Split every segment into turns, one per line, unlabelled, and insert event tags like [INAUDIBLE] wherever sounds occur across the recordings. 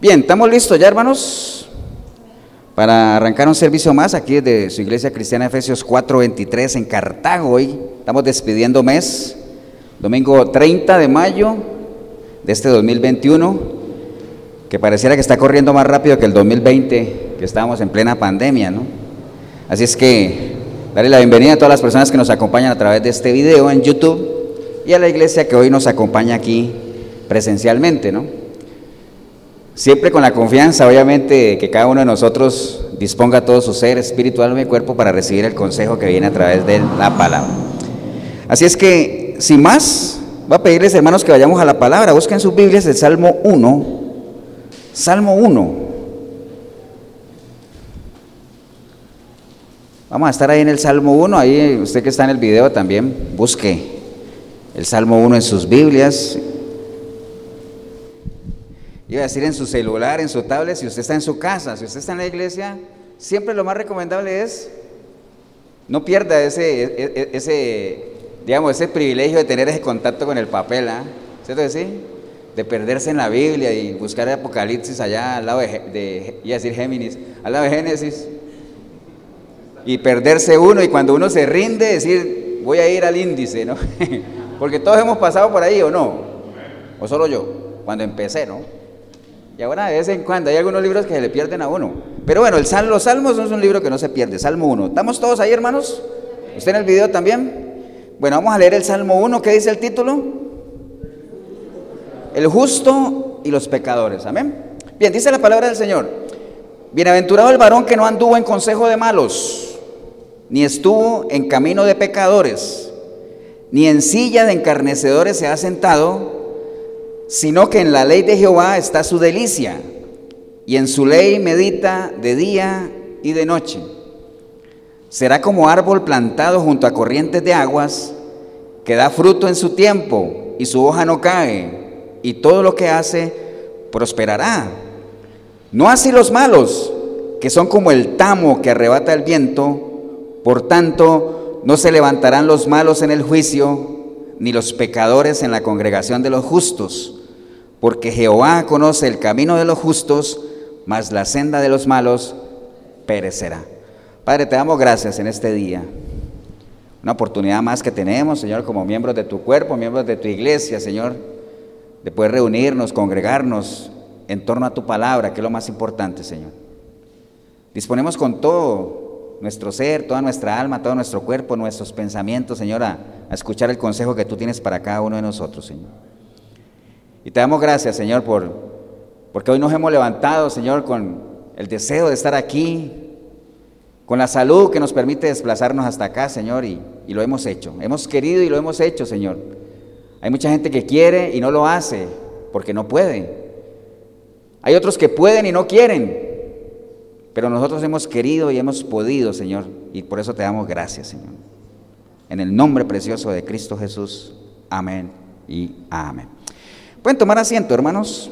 Bien, ¿estamos listos ya, hermanos? Para arrancar un servicio más aquí desde su iglesia cristiana Efesios 4:23 en Cartago. Hoy estamos despidiendo mes, domingo 30 de mayo de este 2021, que pareciera que está corriendo más rápido que el 2020, que estábamos en plena pandemia, ¿no? Así es que darle la bienvenida a todas las personas que nos acompañan a través de este video en YouTube y a la iglesia que hoy nos acompaña aquí presencialmente, ¿no? Siempre con la confianza, obviamente, que cada uno de nosotros disponga todo su ser, espíritu, alma y cuerpo para recibir el consejo que viene a través de la palabra. Así es que, sin más, voy a pedirles, hermanos, que vayamos a la palabra. Busquen sus Biblias el Salmo 1. Salmo 1. Vamos a estar ahí en el Salmo 1. Ahí, usted que está en el video también, busque el Salmo 1 en sus Biblias. Iba a decir en su celular, en su tablet, si usted está en su casa, si usted está en la iglesia, siempre lo más recomendable es no pierda ese, e, e, ese, digamos, ese privilegio de tener ese contacto con el papel, ¿ah? ¿cierto que sí? De perderse en la Biblia y buscar el Apocalipsis allá al lado de, de decir Géminis, al lado de Génesis, y perderse uno y cuando uno se rinde decir, voy a ir al índice, ¿no? [LAUGHS] Porque todos hemos pasado por ahí, ¿o no? ¿O solo yo? Cuando empecé, ¿no? Y ahora de vez en cuando hay algunos libros que se le pierden a uno. Pero bueno, el los Salmos no es un libro que no se pierde, Salmo 1. ¿Estamos todos ahí, hermanos? ¿Usted en el video también? Bueno, vamos a leer el Salmo 1. ¿Qué dice el título? El justo y los pecadores. Amén. Bien, dice la palabra del Señor. Bienaventurado el varón que no anduvo en consejo de malos, ni estuvo en camino de pecadores, ni en silla de encarnecedores se ha sentado sino que en la ley de Jehová está su delicia, y en su ley medita de día y de noche. Será como árbol plantado junto a corrientes de aguas, que da fruto en su tiempo, y su hoja no cae, y todo lo que hace prosperará. No así los malos, que son como el tamo que arrebata el viento, por tanto no se levantarán los malos en el juicio, ni los pecadores en la congregación de los justos porque Jehová conoce el camino de los justos, mas la senda de los malos perecerá. Padre, te damos gracias en este día. Una oportunidad más que tenemos, Señor, como miembros de tu cuerpo, miembros de tu iglesia, Señor, de poder reunirnos, congregarnos en torno a tu palabra, que es lo más importante, Señor. Disponemos con todo nuestro ser, toda nuestra alma, todo nuestro cuerpo, nuestros pensamientos, Señor, a, a escuchar el consejo que tú tienes para cada uno de nosotros, Señor. Y te damos gracias, Señor, por, porque hoy nos hemos levantado, Señor, con el deseo de estar aquí, con la salud que nos permite desplazarnos hasta acá, Señor, y, y lo hemos hecho. Hemos querido y lo hemos hecho, Señor. Hay mucha gente que quiere y no lo hace porque no puede. Hay otros que pueden y no quieren, pero nosotros hemos querido y hemos podido, Señor, y por eso te damos gracias, Señor. En el nombre precioso de Cristo Jesús. Amén y amén. Pueden tomar asiento, hermanos.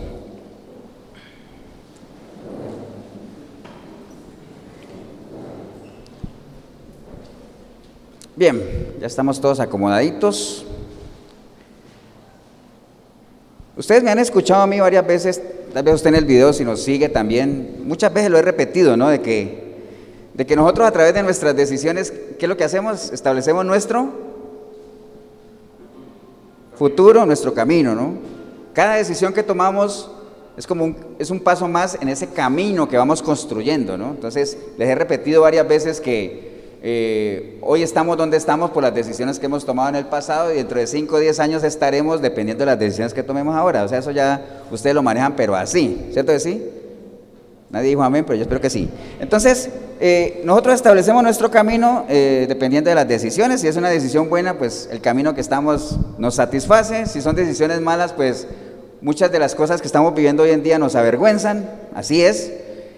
Bien, ya estamos todos acomodaditos. Ustedes me han escuchado a mí varias veces, tal vez usted en el video si nos sigue también, muchas veces lo he repetido, ¿no? De que, de que nosotros a través de nuestras decisiones, ¿qué es lo que hacemos? Establecemos nuestro futuro, nuestro camino, ¿no? Cada decisión que tomamos es como un, es un paso más en ese camino que vamos construyendo, ¿no? Entonces, les he repetido varias veces que eh, hoy estamos donde estamos por las decisiones que hemos tomado en el pasado y dentro de 5 o 10 años estaremos dependiendo de las decisiones que tomemos ahora. O sea, eso ya ustedes lo manejan, pero así, ¿cierto que sí? Nadie dijo amén, pero yo espero que sí. Entonces, eh, nosotros establecemos nuestro camino eh, dependiendo de las decisiones. Si es una decisión buena, pues el camino que estamos nos satisface. Si son decisiones malas, pues Muchas de las cosas que estamos viviendo hoy en día nos avergüenzan, así es.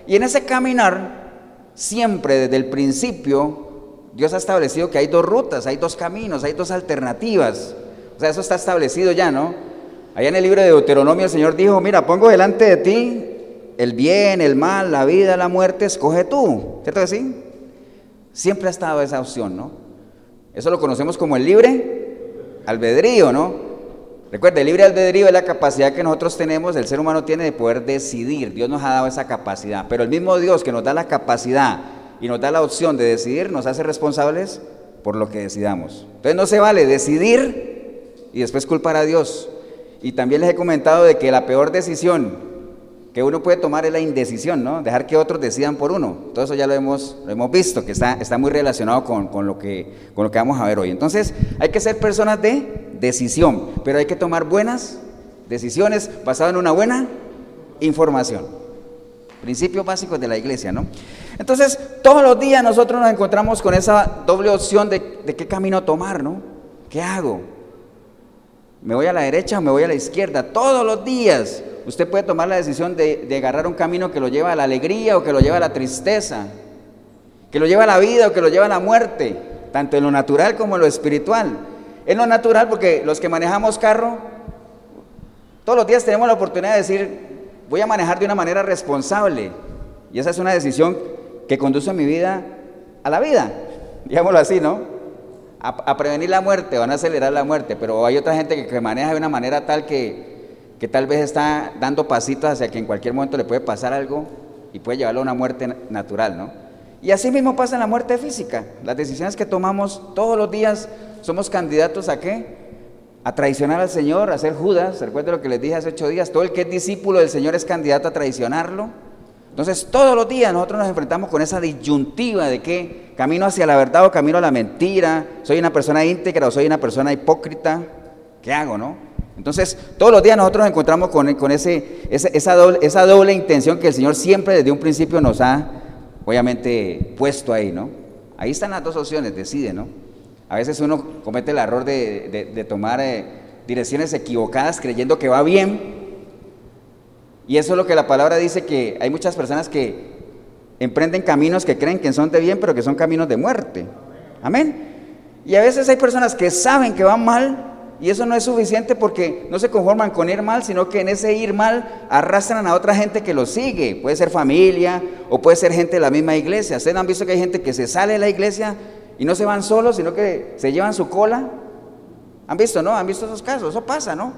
Y en ese caminar, siempre desde el principio, Dios ha establecido que hay dos rutas, hay dos caminos, hay dos alternativas. O sea, eso está establecido ya, ¿no? Allá en el libro de Deuteronomio el Señor dijo, mira, pongo delante de ti el bien, el mal, la vida, la muerte, escoge tú. ¿Cierto que sí? Siempre ha estado esa opción, ¿no? Eso lo conocemos como el libre albedrío, ¿no? Recuerde, el libre albedrío es la capacidad que nosotros tenemos, el ser humano tiene de poder decidir. Dios nos ha dado esa capacidad. Pero el mismo Dios que nos da la capacidad y nos da la opción de decidir, nos hace responsables por lo que decidamos. Entonces no se vale decidir y después culpar a Dios. Y también les he comentado de que la peor decisión que uno puede tomar es la indecisión, ¿no? Dejar que otros decidan por uno. Todo eso ya lo hemos, lo hemos visto, que está, está muy relacionado con, con, lo que, con lo que vamos a ver hoy. Entonces, hay que ser personas de decisión, pero hay que tomar buenas decisiones basadas en una buena información. Principios básicos de la iglesia, ¿no? Entonces, todos los días nosotros nos encontramos con esa doble opción de, de qué camino tomar, ¿no? ¿Qué hago? ¿Me voy a la derecha o me voy a la izquierda? Todos los días usted puede tomar la decisión de, agarrar un camino que lo lleva a la alegría o que lo lleva a la tristeza, que lo lleva a la vida o que lo lleva a la muerte, tanto en lo natural como en lo espiritual. En lo natural, porque los que manejamos carro, todos los días tenemos la oportunidad de decir, voy a manejar de una manera responsable. Y esa es una decisión que conduce mi vida a la vida, [LAUGHS] digámoslo así, ¿no? A, prevenir la muerte o a acelerar la muerte, pero hay otra gente que maneja de una manera tal que que tal vez está dando pasitos hacia que en cualquier momento le puede pasar algo y puede llevarlo a una muerte natural, ¿no? Y así mismo pasa en la muerte física. Las decisiones que tomamos todos los días somos candidatos a qué? A traicionar al Señor, a ser Judas. Recuerden lo que les dije hace ocho días. Todo el que es discípulo del Señor es candidato a traicionarlo. Entonces todos los días nosotros nos enfrentamos con esa disyuntiva de que camino hacia la verdad o camino a la mentira. Soy una persona íntegra o soy una persona hipócrita. ¿Qué hago, no? Entonces, todos los días nosotros nos encontramos con, con ese, esa, doble, esa doble intención que el Señor siempre desde un principio nos ha, obviamente, puesto ahí, ¿no? Ahí están las dos opciones, decide, ¿no? A veces uno comete el error de, tomar eh, direcciones equivocadas creyendo que va bien. Y eso es lo que la palabra dice, que hay muchas personas que emprenden caminos que creen que son de bien, pero que son caminos de muerte. Amén. Y a veces hay personas que saben que van mal, y eso no es suficiente porque no se conforman con ir mal, sino que en ese ir mal arrastran a otra gente que lo sigue. Puede ser familia o puede ser gente de la misma iglesia. Ustedes han visto que hay gente que se sale de la iglesia y no se van solos, sino que se llevan su cola. ¿Han visto, no? ¿Han visto esos casos? Eso pasa, ¿no?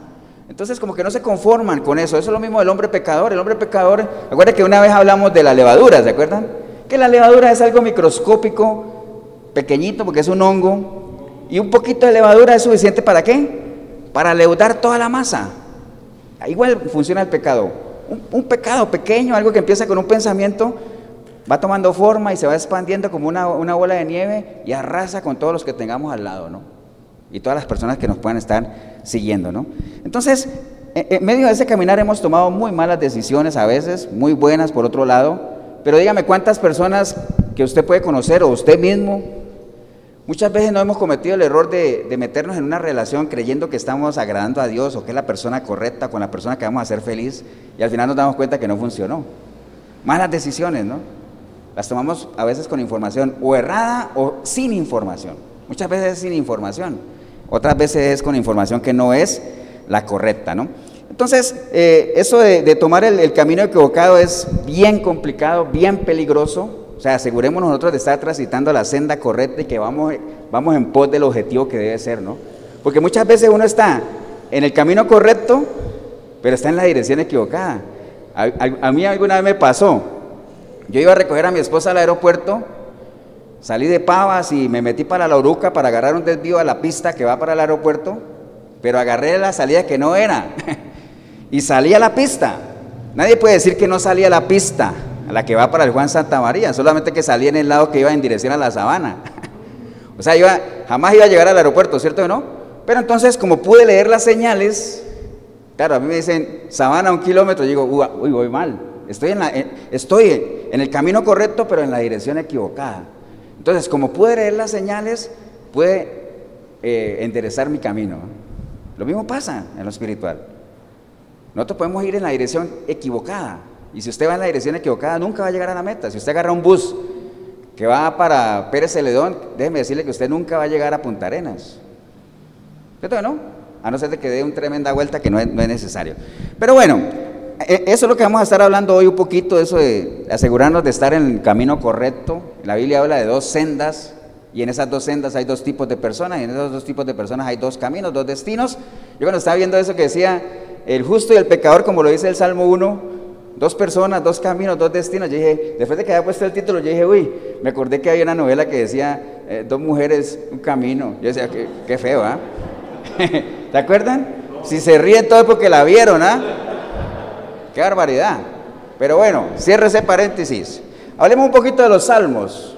Entonces como que no se conforman con eso. Eso es lo mismo del hombre pecador. El hombre pecador, recuerden que una vez hablamos de la levadura, ¿se acuerdan? Que la levadura es algo microscópico, pequeñito, porque es un hongo, y un poquito de levadura es suficiente para qué? Para leudar toda la masa. Igual funciona el pecado. Un, pecado pequeño, algo que empieza con un pensamiento, va tomando forma y se va expandiendo como una, bola de nieve y arrasa con todos los que tengamos al lado, ¿no? Y todas las personas que nos puedan estar siguiendo, ¿no? Entonces, en medio de ese caminar hemos tomado muy malas decisiones a veces, muy buenas por otro lado, pero dígame cuántas personas que usted puede conocer o usted mismo Muchas veces no hemos cometido el error de, meternos en una relación creyendo que estamos agradando a Dios o que es la persona correcta con la persona que vamos a hacer feliz y al final nos damos cuenta que no funcionó. Malas decisiones, ¿no? Las tomamos a veces con información o errada o sin información. Muchas veces es sin información. Otras veces es con información que no es la correcta, ¿no? Entonces, eh, eso de, tomar el camino equivocado es bien complicado, bien peligroso, sea, asegurémonos nosotros de estar transitando la senda correcta y que vamos, vamos en pos del objetivo que debe ser, ¿no? Porque muchas veces uno está en el camino correcto, pero está en la dirección equivocada. A, mí alguna vez me pasó, yo iba a recoger a mi esposa al aeropuerto, salí de Pavas y me metí para la Oruca para agarrar un desvío a la pista que va para el aeropuerto, pero agarré la salida que no era [LAUGHS] y salí a la pista. Nadie puede decir que no salí a la pista la que va para el Juan Santa María, solamente que salía en el lado que iba en dirección a la sabana. [LAUGHS] o sea, iba, jamás iba a llegar al aeropuerto, ¿cierto o no? Pero entonces, como pude leer las señales, claro, a mí me dicen sabana un kilómetro, y digo, uy, voy mal. Estoy en, la, estoy en el camino correcto, pero en la dirección equivocada. Entonces, como pude leer las señales, pude eh, enderezar mi camino. Lo mismo pasa en lo espiritual. Nosotros podemos ir en la dirección equivocada, y si usted va en la dirección equivocada, nunca va a llegar a la meta. Si usted agarra un bus que va para Pérez Celedón, déjeme decirle que usted nunca va a llegar a Punta Arenas. ¿Cierto no? A no ser de que dé una tremenda vuelta que no es, necesario. Pero bueno, e, eso es lo que vamos a estar hablando hoy un poquito, eso de asegurarnos de estar en el camino correcto. La Biblia habla de dos sendas, Y en esas dos sendas hay dos tipos de personas, y en esos dos tipos de personas hay dos caminos, dos destinos. Yo cuando estaba viendo eso que decía el justo y el pecador, como lo dice el Salmo 1, dos personas, dos caminos, dos destinos. Yo dije, después de que había puesto el título, yo dije, uy, me acordé que había una novela que decía, eh, dos mujeres, un camino. Yo decía, qué, qué feo, ¿ah? [LAUGHS] ¿Te acuerdan? Si se ríen todo es porque la vieron, ¿ah? Qué barbaridad. Pero bueno, cierre ese paréntesis. Hablemos un poquito de los salmos,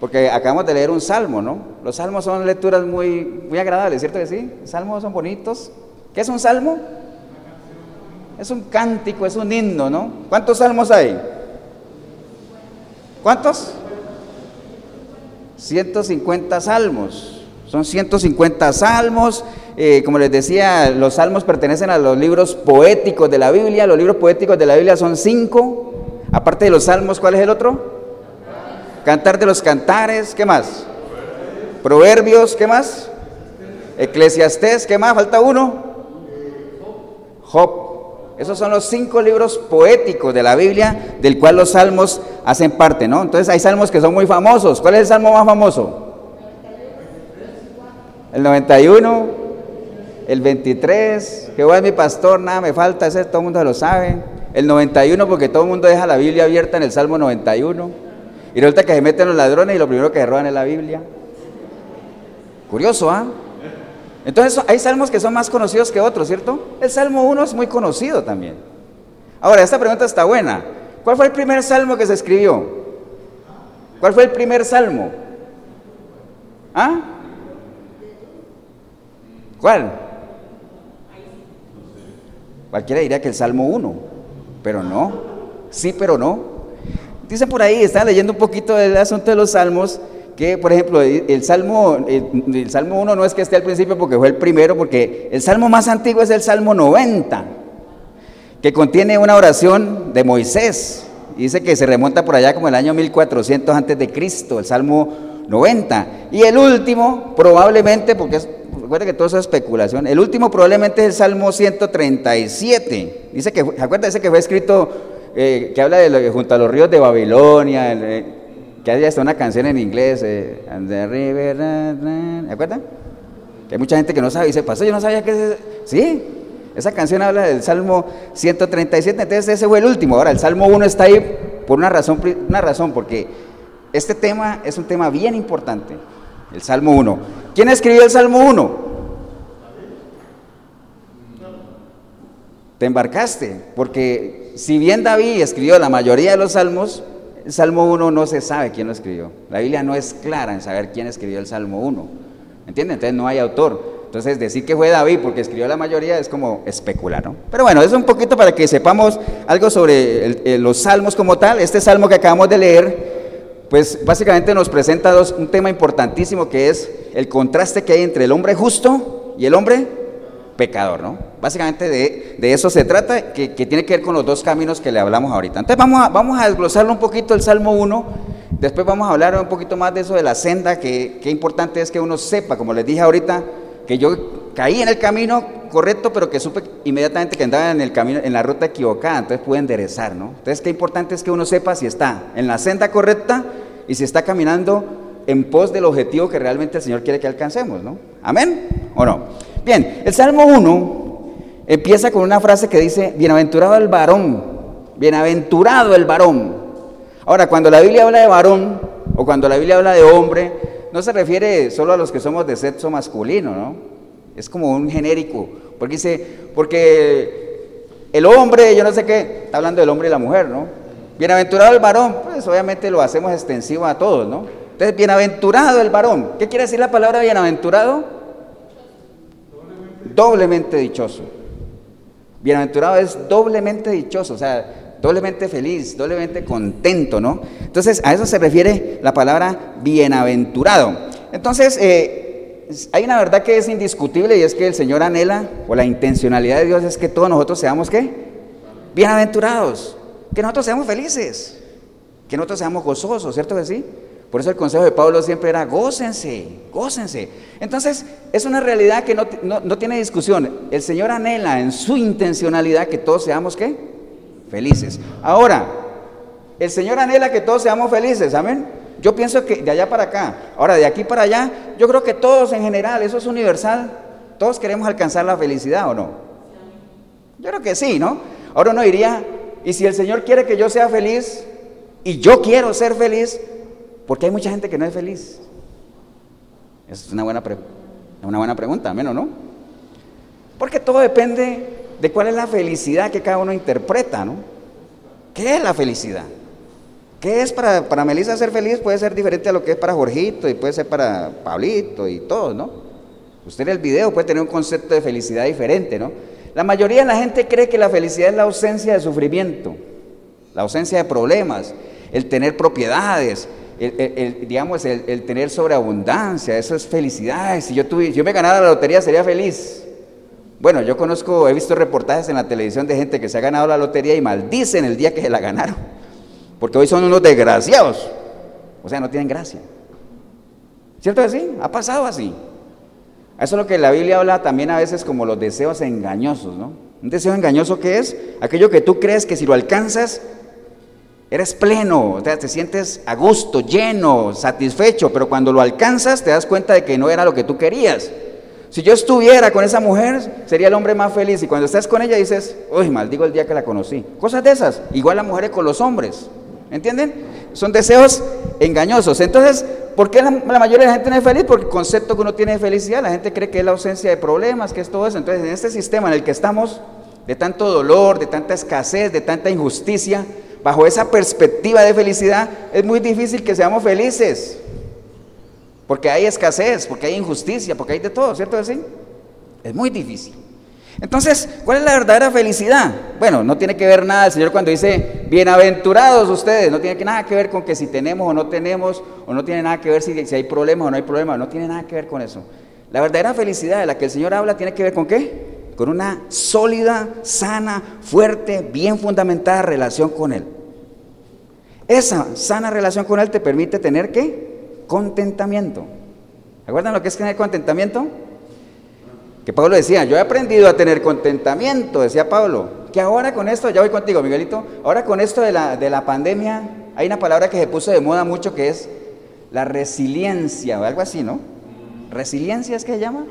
porque acabamos de leer un salmo, ¿no? Los salmos son lecturas muy, muy agradables, ¿cierto que sí? Los salmos son bonitos. ¿Qué es un salmo? Es un cántico, es un himno, ¿no? ¿Cuántos salmos hay? ¿Cuántos? 150 salmos. Son 150 salmos. Eh, como les decía, los salmos pertenecen a los libros poéticos de la Biblia. Los libros poéticos de la Biblia son cinco. Aparte de los salmos, ¿cuál es el otro? Cantar de los cantares. ¿Qué más? Proverbios. ¿Qué más? Eclesiastés. ¿Qué más? Falta uno. Job. Esos son los cinco libros poéticos de la Biblia, del cual los salmos hacen parte, ¿no? Entonces hay salmos que son muy famosos. ¿Cuál es el salmo más famoso? El 91, el 23, Jehová es mi pastor, nada me falta, ese todo el mundo lo sabe. El 91, porque todo el mundo deja la Biblia abierta en el Salmo 91. Y resulta que se meten los ladrones y lo primero que se roban es la Biblia. Curioso, ¿ah? Entonces hay salmos que son más conocidos que otros, ¿cierto? El Salmo 1 es muy conocido también. Ahora, esta pregunta está buena. ¿Cuál fue el primer salmo que se escribió? ¿Cuál fue el primer salmo? ¿Ah? ¿Cuál? Cualquiera diría que el Salmo 1, pero no. Sí, pero no. Dicen por ahí, estaba leyendo un poquito del asunto de los salmos, que, por ejemplo, el Salmo, el, Salmo 1 no es que esté al principio porque fue el primero, porque el Salmo más antiguo es el Salmo 90, que contiene una oración de Moisés. dice que se remonta por allá como el año 1400 antes de Cristo, el Salmo 90. Y el último, probablemente, porque recuerda que todo eso es especulación, el último probablemente es el Salmo 137. Dice que, ¿se Dice que fue escrito, eh, que habla de junto a los ríos de Babilonia, el, que hay hasta una canción en inglés, eh, the river, ¿me acuerdan? Que hay mucha gente que no sabe y dice, pasó, yo no sabía que es Sí, esa canción habla del Salmo 137, entonces ese fue el último. Ahora, el Salmo 1 está ahí por una razón, una razón, porque este tema es un tema bien importante, el Salmo 1. ¿Quién escribió el Salmo 1? Te embarcaste, porque si bien David escribió la mayoría de los salmos, el Salmo 1 no se sabe quién lo escribió. La Biblia no es clara en saber quién escribió el Salmo 1. ¿Entienden? Entonces no hay autor. Entonces decir que fue David porque escribió la mayoría es como especular, ¿no? Pero bueno, es un poquito para que sepamos algo sobre los salmos como tal. Este salmo que acabamos de leer, pues básicamente nos presenta un tema importantísimo que es el contraste que hay entre el hombre justo y el hombre pecador, ¿no? Básicamente de, eso se trata, que, tiene que ver con los dos caminos que le hablamos ahorita. Entonces vamos a, vamos a desglosarlo un poquito el Salmo 1, después vamos a hablar un poquito más de eso de la senda, que, qué importante es que uno sepa, como les dije ahorita, que yo caí en el camino correcto, pero que supe inmediatamente que andaba en el camino, en la ruta equivocada, entonces pude enderezar, ¿no? Entonces qué importante es que uno sepa si está en la senda correcta y si está caminando en pos del objetivo que realmente el Señor quiere que alcancemos, ¿no? ¿Amén? ¿O no? Bien, el Salmo 1 empieza con una frase que dice, bienaventurado el varón, bienaventurado el varón. Ahora, cuando la Biblia habla de varón o cuando la Biblia habla de hombre, no se refiere solo a los que somos de sexo masculino, ¿no? Es como un genérico, porque dice, porque el hombre, yo no sé qué, está hablando del hombre y la mujer, ¿no? Bienaventurado el varón, pues obviamente lo hacemos extensivo a todos, ¿no? Entonces, bienaventurado el varón. ¿Qué quiere decir la palabra bienaventurado? Doblemente dichoso. Bienaventurado es doblemente dichoso, o sea, doblemente feliz, doblemente contento, ¿no? Entonces, a eso se refiere la palabra bienaventurado. Entonces, eh, hay una verdad que es indiscutible y es que el Señor anhela, o la intencionalidad de Dios es que todos nosotros seamos, ¿qué? Bienaventurados, que nosotros seamos felices, que nosotros seamos gozosos, ¿cierto que sí? Por eso el consejo de Pablo siempre era, gócense, gócense. Entonces, es una realidad que no, tiene discusión. El Señor anhela en su intencionalidad que todos seamos, ¿qué? Felices. Ahora, el Señor anhela que todos seamos felices, amén. Yo pienso que de allá para acá, ahora de aquí para allá, yo creo que todos en general, eso es universal, todos queremos alcanzar la felicidad o no. Yo creo que sí, ¿no? Ahora uno diría, y si el Señor quiere que yo sea feliz y yo quiero ser feliz, ¿por qué hay mucha gente que no es feliz? Es una buena, una buena pregunta, menos, ¿no? Porque todo depende de cuál es la felicidad que cada uno interpreta, ¿no? ¿Qué es la felicidad? ¿Qué es para, para Melissa ser feliz? Puede ser diferente a lo que es para Jorgito y puede ser para Pablito y todo, ¿no? Usted en el video puede tener un concepto de felicidad diferente, ¿no? La mayoría de la gente cree que la felicidad es la ausencia de sufrimiento, la ausencia de problemas, el tener propiedades, el, digamos, el, tener sobreabundancia, eso es felicidad. Si yo, tuve, yo me ganara la lotería sería feliz. Bueno, yo conozco, he visto reportajes en la televisión de gente que se ha ganado la lotería y maldicen el día que se la ganaron. Porque hoy son unos desgraciados. O sea, no tienen gracia. ¿Cierto que sí? Ha pasado así. Eso es lo que la Biblia habla también a veces como los deseos engañosos, ¿no? Un deseo engañoso que es aquello que tú crees que si lo alcanzas, eres pleno, o sea, te sientes a gusto, lleno, satisfecho, pero cuando lo alcanzas te das cuenta de que no era lo que tú querías. Si yo estuviera con esa mujer, sería el hombre más feliz. Y cuando estás con ella dices, uy, maldigo el día que la conocí. Cosas de esas. Igual las mujeres con los hombres. ¿Entienden? Son deseos engañosos. Entonces, ¿por qué la, mayoría de la gente no es feliz? Porque el concepto que uno tiene de felicidad, la gente cree que es la ausencia de problemas, que es todo eso. Entonces, en este sistema en el que estamos, de tanto dolor, de tanta escasez, de tanta injusticia, bajo esa perspectiva de felicidad, es muy difícil que seamos felices. Porque hay escasez, porque hay injusticia, porque hay de todo, ¿cierto? Así? Es muy difícil. Entonces, ¿cuál es la verdadera felicidad? Bueno, no tiene que ver nada el Señor cuando dice, bienaventurados ustedes, no tiene nada que ver con que si tenemos o no tenemos, o no tiene nada que ver si, hay problemas o no hay problemas, no tiene nada que ver con eso. La verdadera felicidad de la que el Señor habla tiene que ver con qué? Con una sólida, sana, fuerte, bien fundamentada relación con Él. Esa sana relación con Él te permite tener qué? Contentamiento. ¿Acuerdan lo que es tener contentamiento? Que Pablo decía, yo he aprendido a tener contentamiento, decía Pablo, que ahora con esto, ya voy contigo Miguelito, ahora con esto de la, de la pandemia, hay una palabra que se puso de moda mucho que es la resiliencia o algo así, ¿no? ¿Resiliencia es que se llama?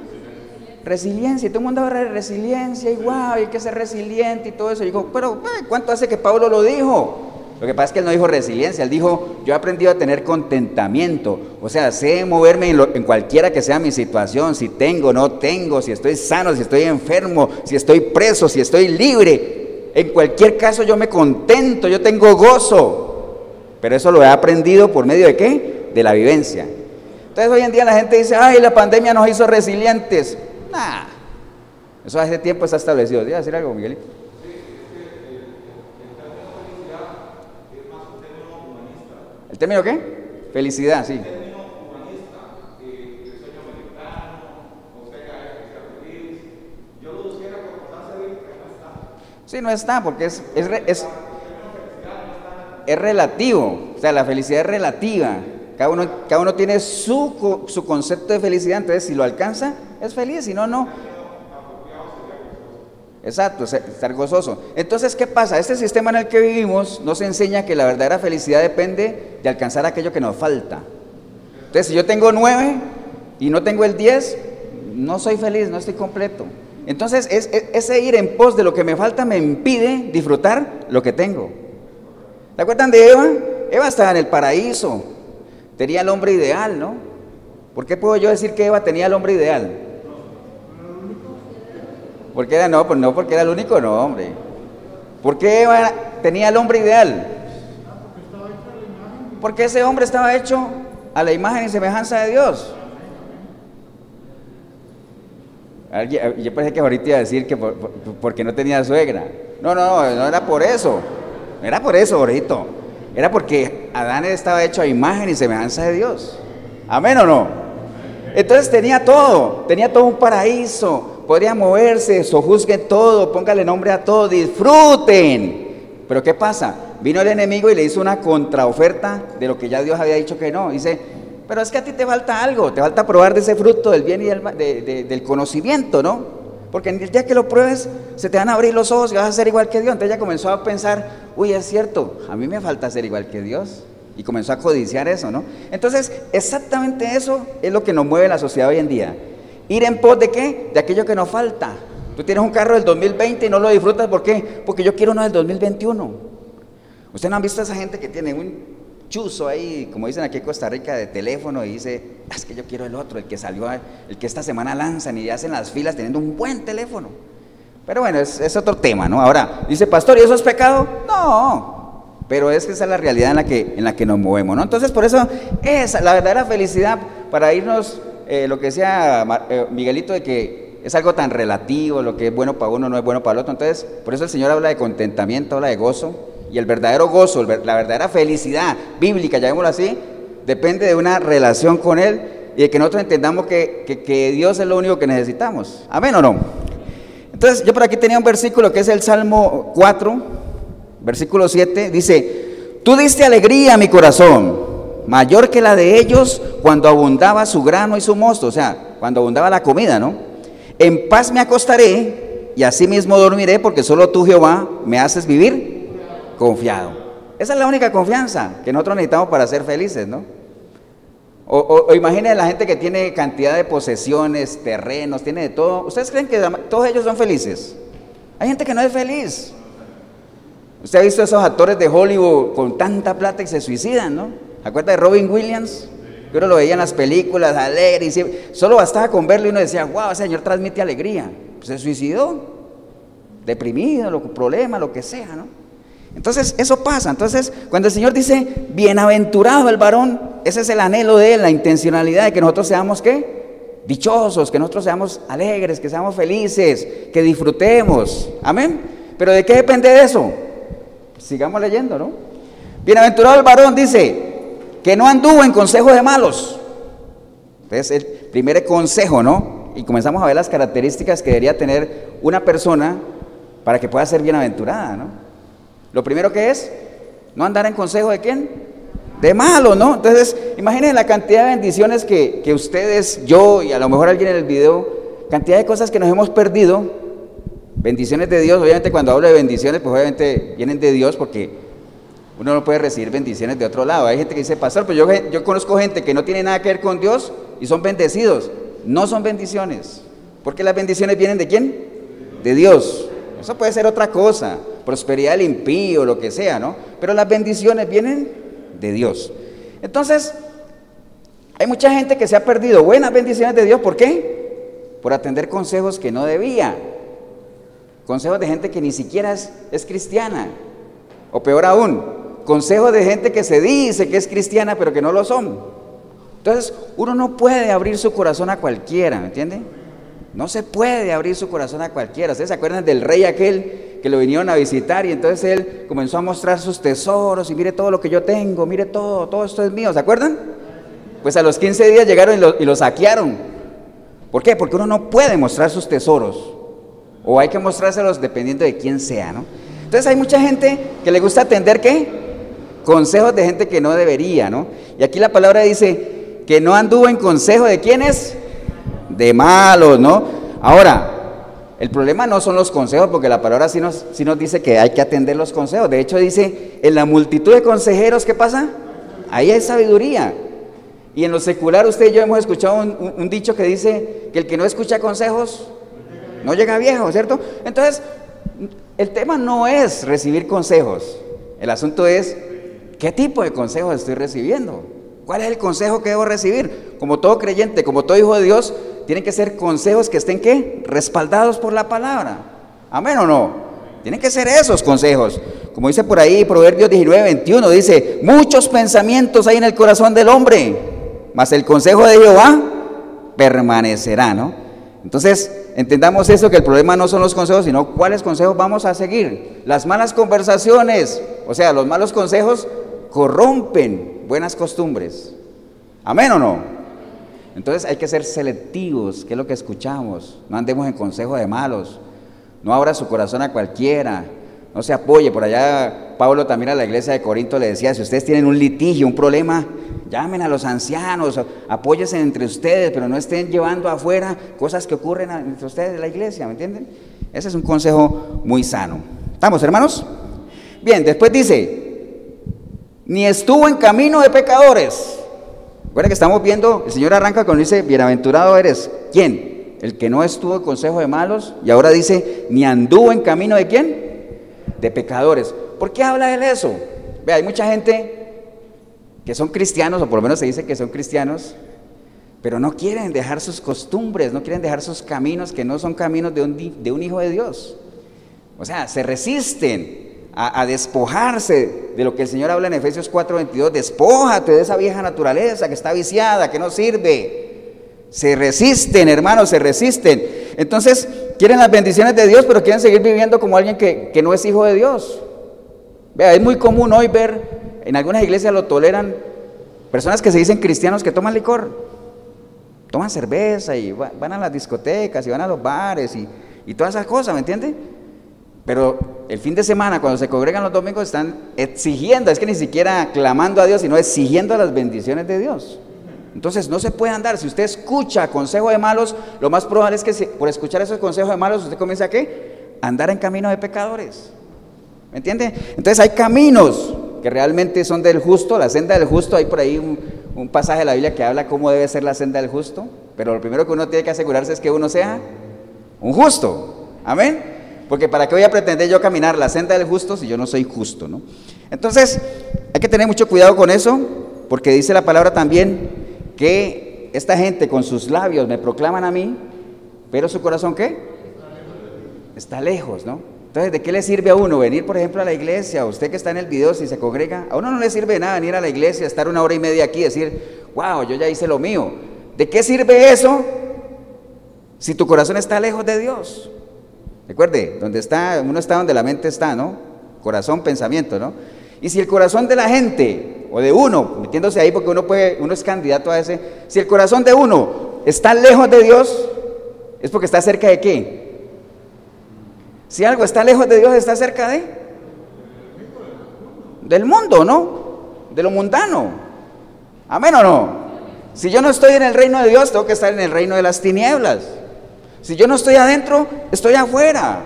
Resiliencia, y todo el mundo habla de resiliencia y wow, hay que ser resiliente y todo eso. Y digo, pero ¿cuánto hace que Pablo lo dijo? Lo que pasa es que él no dijo resiliencia, él dijo, yo he aprendido a tener contentamiento, o sea, sé moverme en, cualquiera que sea mi situación, si tengo, no tengo, si estoy sano, si estoy enfermo, si estoy preso, si estoy libre. En cualquier caso yo me contento, yo tengo gozo, pero eso lo he aprendido por medio de qué? De la vivencia. Entonces hoy en día la gente dice, ay, la pandemia nos hizo resilientes. Nah, eso hace tiempo está establecido. ¿Voy a decir algo, Miguelito? ¿El término qué? Felicidad, sí. Sí, no está, porque es, es, es, es, relativo, o sea, la felicidad es relativa. Cada uno, cada uno tiene su, su concepto de felicidad, entonces si lo alcanza, es feliz, si no, no. Exacto, estar gozoso. Entonces, ¿qué pasa? Este sistema en el que vivimos nos enseña que la verdadera felicidad depende de alcanzar aquello que nos falta. Entonces, si yo tengo nueve y no tengo el diez, no soy feliz, no estoy completo. Entonces, ese ir en pos de lo que me falta me impide disfrutar lo que tengo. ¿Se acuerdan de Eva? Eva estaba en el paraíso, tenía el hombre ideal, ¿no? ¿Por qué puedo yo decir que Eva tenía el hombre ideal? ¿Por qué era no? Pues no porque era el único, no, hombre. ¿Por qué Eva tenía el hombre ideal? Porque ese hombre estaba hecho a la imagen y semejanza de Dios. Yo pensé que ahorita iba a decir que porque no tenía suegra. No, no, no, no era por eso. No era por eso, ahorita. Era porque Adán estaba hecho a imagen y semejanza de Dios. ¿Amén o no? Entonces tenía todo, tenía todo un paraíso, podría moverse, sojuzgue todo, póngale nombre a todo, disfruten. Pero ¿qué pasa? Vino el enemigo y le hizo una contraoferta de lo que ya Dios había dicho que no. Dice, pero es que a ti te falta algo, te falta probar de ese fruto del bien y del, del conocimiento, ¿no? Porque el día que lo pruebes, se te van a abrir los ojos y vas a ser igual que Dios. Entonces ella comenzó a pensar, uy, es cierto, a mí me falta ser igual que Dios. y comenzó a codiciar eso, ¿no? Entonces, exactamente eso es lo que nos mueve la sociedad hoy en día. Ir en pos de qué? De aquello que nos falta. Tú tienes un carro del 2020 y no lo disfrutas, ¿por qué? Porque yo quiero uno del 2021. Ustedes no han visto a esa gente que tiene un chuzo ahí, como dicen aquí en Costa Rica, de teléfono y dice, es que yo quiero el otro, el que salió, el que esta semana lanzan y hacen las filas teniendo un buen teléfono. Pero bueno, es, otro tema, ¿no? Ahora, dice, pastor, ¿y eso es pecado? No, pero es que esa es la realidad en la que, en la que nos movemos, ¿no? Entonces, por eso, es la verdadera felicidad para irnos, eh, lo que decía eh, Miguelito, de que es algo tan relativo, lo que es bueno para uno no es bueno para el otro. Entonces, por eso el Señor habla de contentamiento, habla de gozo. Y el verdadero gozo, la verdadera felicidad bíblica, llamémoslo así, depende de una relación con Él y de que nosotros entendamos que, Dios es lo único que necesitamos. Amén o no. Entonces, yo por aquí tenía un versículo que es el Salmo 4, versículo 7, dice, tú diste alegría a mi corazón, mayor que la de ellos cuando abundaba su grano y su mosto, o sea, cuando abundaba la comida, ¿no? En paz me acostaré y así mismo dormiré porque solo tú, Jehová, me haces vivir confiado. Esa es la única confianza que nosotros necesitamos para ser felices, ¿no? O, imaginen la gente que tiene cantidad de posesiones, terrenos, tiene de todo. ¿Ustedes creen que todos ellos son felices? Hay gente que no es feliz. Usted ha visto esos actores de Hollywood con tanta plata y se suicidan, ¿no? ¿Se acuerda de Robin Williams? Yo lo veía en las películas, alegre, y solo bastaba con verlo y uno decía, wow, ese señor transmite alegría. Se suicidó, deprimido, lo, problema, lo que sea, ¿no? Entonces, eso pasa. Entonces, cuando el Señor dice, bienaventurado el varón, ese es el anhelo de Él, la intencionalidad de que nosotros seamos, ¿qué? Dichosos, que nosotros seamos alegres, que seamos felices, que disfrutemos. Amén. Pero ¿de qué depende de eso? Sigamos leyendo, ¿no? Bienaventurado el varón dice, que no anduvo en consejos de malos. Entonces, el primer consejo, ¿no? Y comenzamos a ver las características que debería tener una persona para que pueda ser bienaventurada, ¿no? Lo primero que es, no andar en consejo de quién? De malo, ¿no? Entonces, imaginen la cantidad de bendiciones que, ustedes, yo y a lo mejor alguien en el video, cantidad de cosas que nos hemos perdido. Bendiciones de Dios, obviamente cuando hablo de bendiciones, pues obviamente vienen de Dios porque uno no puede recibir bendiciones de otro lado. Hay gente que dice, pastor, pues yo, yo conozco gente que no tiene nada que ver con Dios y son bendecidos. No son bendiciones. Porque las bendiciones vienen de quién? De Dios. Eso puede ser otra cosa prosperidad del impío, lo que sea, ¿no? Pero las bendiciones vienen de Dios. Entonces, hay mucha gente que se ha perdido buenas bendiciones de Dios, ¿por qué? Por atender consejos que no debía. Consejos de gente que ni siquiera es, es cristiana. O peor aún, consejos de gente que se dice que es cristiana, pero que no lo son. Entonces, uno no puede abrir su corazón a cualquiera, ¿me entiende? No se puede abrir su corazón a cualquiera. ¿Ustedes se acuerdan del rey aquel que lo vinieron a visitar y entonces él comenzó a mostrar sus tesoros y mire todo lo que yo tengo, mire todo, todo esto es mío, ¿se acuerdan? Pues a los 15 días llegaron y lo, saquearon. ¿Por qué? Porque uno no puede mostrar sus tesoros o hay que mostrárselos dependiendo de quién sea, ¿no? Entonces hay mucha gente que le gusta atender qué? Consejos de gente que no debería, ¿no? Y aquí la palabra dice que no anduvo en consejo de quiénes? De malos, ¿no? Ahora, el problema no son los consejos, porque la palabra sí nos, nos dice que hay que atender los consejos. De hecho dice, en la multitud de consejeros, ¿qué pasa? Ahí hay sabiduría. Y en lo secular usted y yo hemos escuchado un, dicho que dice que el que no escucha consejos no llega viejo, ¿cierto? Entonces, el tema no es recibir consejos. El asunto es, ¿qué tipo de consejos estoy recibiendo? ¿Cuál es el consejo que debo recibir? Como todo creyente, como todo hijo de Dios, tienen que ser consejos que estén ¿qué? Respaldados por la palabra. Amén o no. Tienen que ser esos consejos. Como dice por ahí Proverbios 19, 21, dice, muchos pensamientos hay en el corazón del hombre, mas el consejo de Jehová permanecerá, ¿no? Entonces, entendamos eso, que el problema no son los consejos, sino cuáles consejos vamos a seguir. Las malas conversaciones, o sea, los malos consejos corrompen buenas costumbres. Amén o no. Entonces hay que ser selectivos, ¿qué es lo que escuchamos? No andemos en consejos de malos, no abra su corazón a cualquiera, no se apoye. Por allá Pablo también a la iglesia de Corinto le decía, si ustedes tienen un litigio, un problema, llamen a los ancianos, apóyense entre ustedes, pero no estén llevando afuera cosas que ocurren entre ustedes de la iglesia, ¿me entienden? Ese es un consejo muy sano. ¿Estamos, hermanos? Bien, después dice, ni estuvo en camino de pecadores. Recuerda que estamos viendo, el Señor arranca cuando dice, bienaventurado eres. ¿Quién? El que no estuvo en consejo de malos y ahora dice, ni anduvo en camino de quién? De pecadores. ¿Por qué habla él eso? Ve, hay mucha gente que son cristianos, o por lo menos se dice que son cristianos, pero no quieren dejar sus costumbres, no quieren dejar sus caminos que no son caminos de un, de un hijo de Dios. O sea, se resisten a, despojarse de lo que el Señor habla en Efesios 4:22, despójate de esa vieja naturaleza que está viciada, que no sirve. Se resisten, hermanos, se resisten. Entonces, quieren las bendiciones de Dios, pero quieren seguir viviendo como alguien que, que no es hijo de Dios. Vea, es muy común hoy ver en algunas iglesias lo toleran personas que se dicen cristianos que toman licor, toman cerveza y van a las discotecas y van a los bares y, todas esas cosas, ¿me entiende? Pero el fin de semana, cuando se congregan los domingos, están exigiendo, es que ni siquiera clamando a Dios, sino exigiendo las bendiciones de Dios. Entonces no se puede andar. Si usted escucha consejo de malos, lo más probable es que por escuchar esos consejos de malos usted comienza a qué? Andar en camino de pecadores. ¿Me entiende? Entonces hay caminos que realmente son del justo, la senda del justo, hay por ahí un, pasaje de la Biblia que habla cómo debe ser la senda del justo, pero lo primero que uno tiene que asegurarse es que uno sea un justo, amén, porque para qué voy a pretender yo caminar la senda del justo si yo no soy justo, ¿no? Entonces, hay que tener mucho cuidado con eso, porque dice la palabra también que esta gente con sus labios me proclaman a mí, pero su corazón ¿qué? Está lejos, ¿no? Entonces, ¿de qué le sirve a uno venir, por ejemplo, a la iglesia? usted que está en el video, si se congrega, a uno no le sirve nada venir a la iglesia, estar una hora y media aquí decir, wow, yo ya hice lo mío. ¿De qué sirve eso si tu corazón está lejos de Dios? Recuerde, donde está, uno está donde la mente está, ¿no? Corazón, pensamiento, ¿no? Y si el corazón de la gente, o de uno, metiéndose ahí porque uno puede, uno es candidato a ese, si el corazón de uno está lejos de Dios, es porque está cerca de qué? Si algo está lejos de Dios, está cerca de del mundo, ¿no? De lo mundano. Amén o no. Si yo no estoy en el reino de Dios, tengo que estar en el reino de las tinieblas. Si yo no estoy adentro, estoy afuera.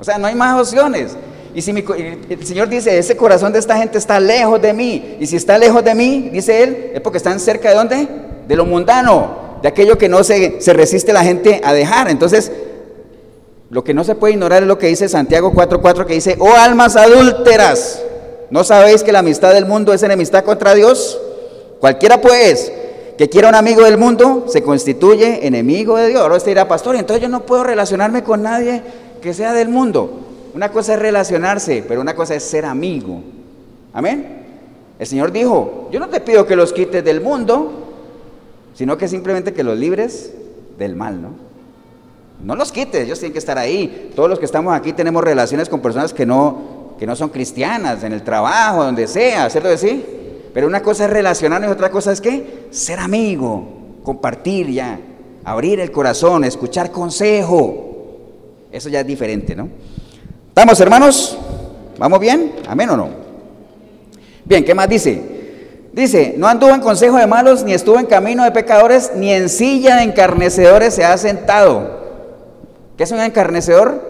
O sea, no hay más opciones. Y si el Señor dice, ese corazón de esta gente está lejos de mí, y si está lejos de mí, dice Él, es porque están cerca de dónde? De lo mundano, de aquello que no se, se resiste la gente a dejar. Entonces, lo que no se puede ignorar es lo que dice Santiago 4:4 que dice, "Oh almas adúlteras, ¿no sabéis que la amistad del mundo es enemistad contra Dios? Cualquiera pues que quiera un amigo del mundo se constituye enemigo de Dios." Ahora usted dirá, "Pastor, entonces yo no puedo relacionarme con nadie que sea del mundo." Una cosa es relacionarse, pero una cosa es ser amigo. Amén. El Señor dijo, "Yo no te pido que los quites del mundo, sino que simplemente que los libres del mal, ¿no?" No los quites, ellos tienen que estar ahí. Todos los que estamos aquí tenemos relaciones con personas que no, que no son cristianas, en el trabajo, donde sea, ¿cierto que sí? Pero una cosa es relacionarnos y otra cosa es que ser amigo, compartir ya, abrir el corazón, escuchar consejo. Eso ya es diferente, ¿no? ¿Estamos hermanos? ¿Vamos bien? ¿Amén o no? Bien, ¿qué más dice? Dice, no anduvo en consejo de malos, ni estuvo en camino de pecadores, ni en silla de encarnecedores se ha sentado. ¿Qué es un encarnecedor?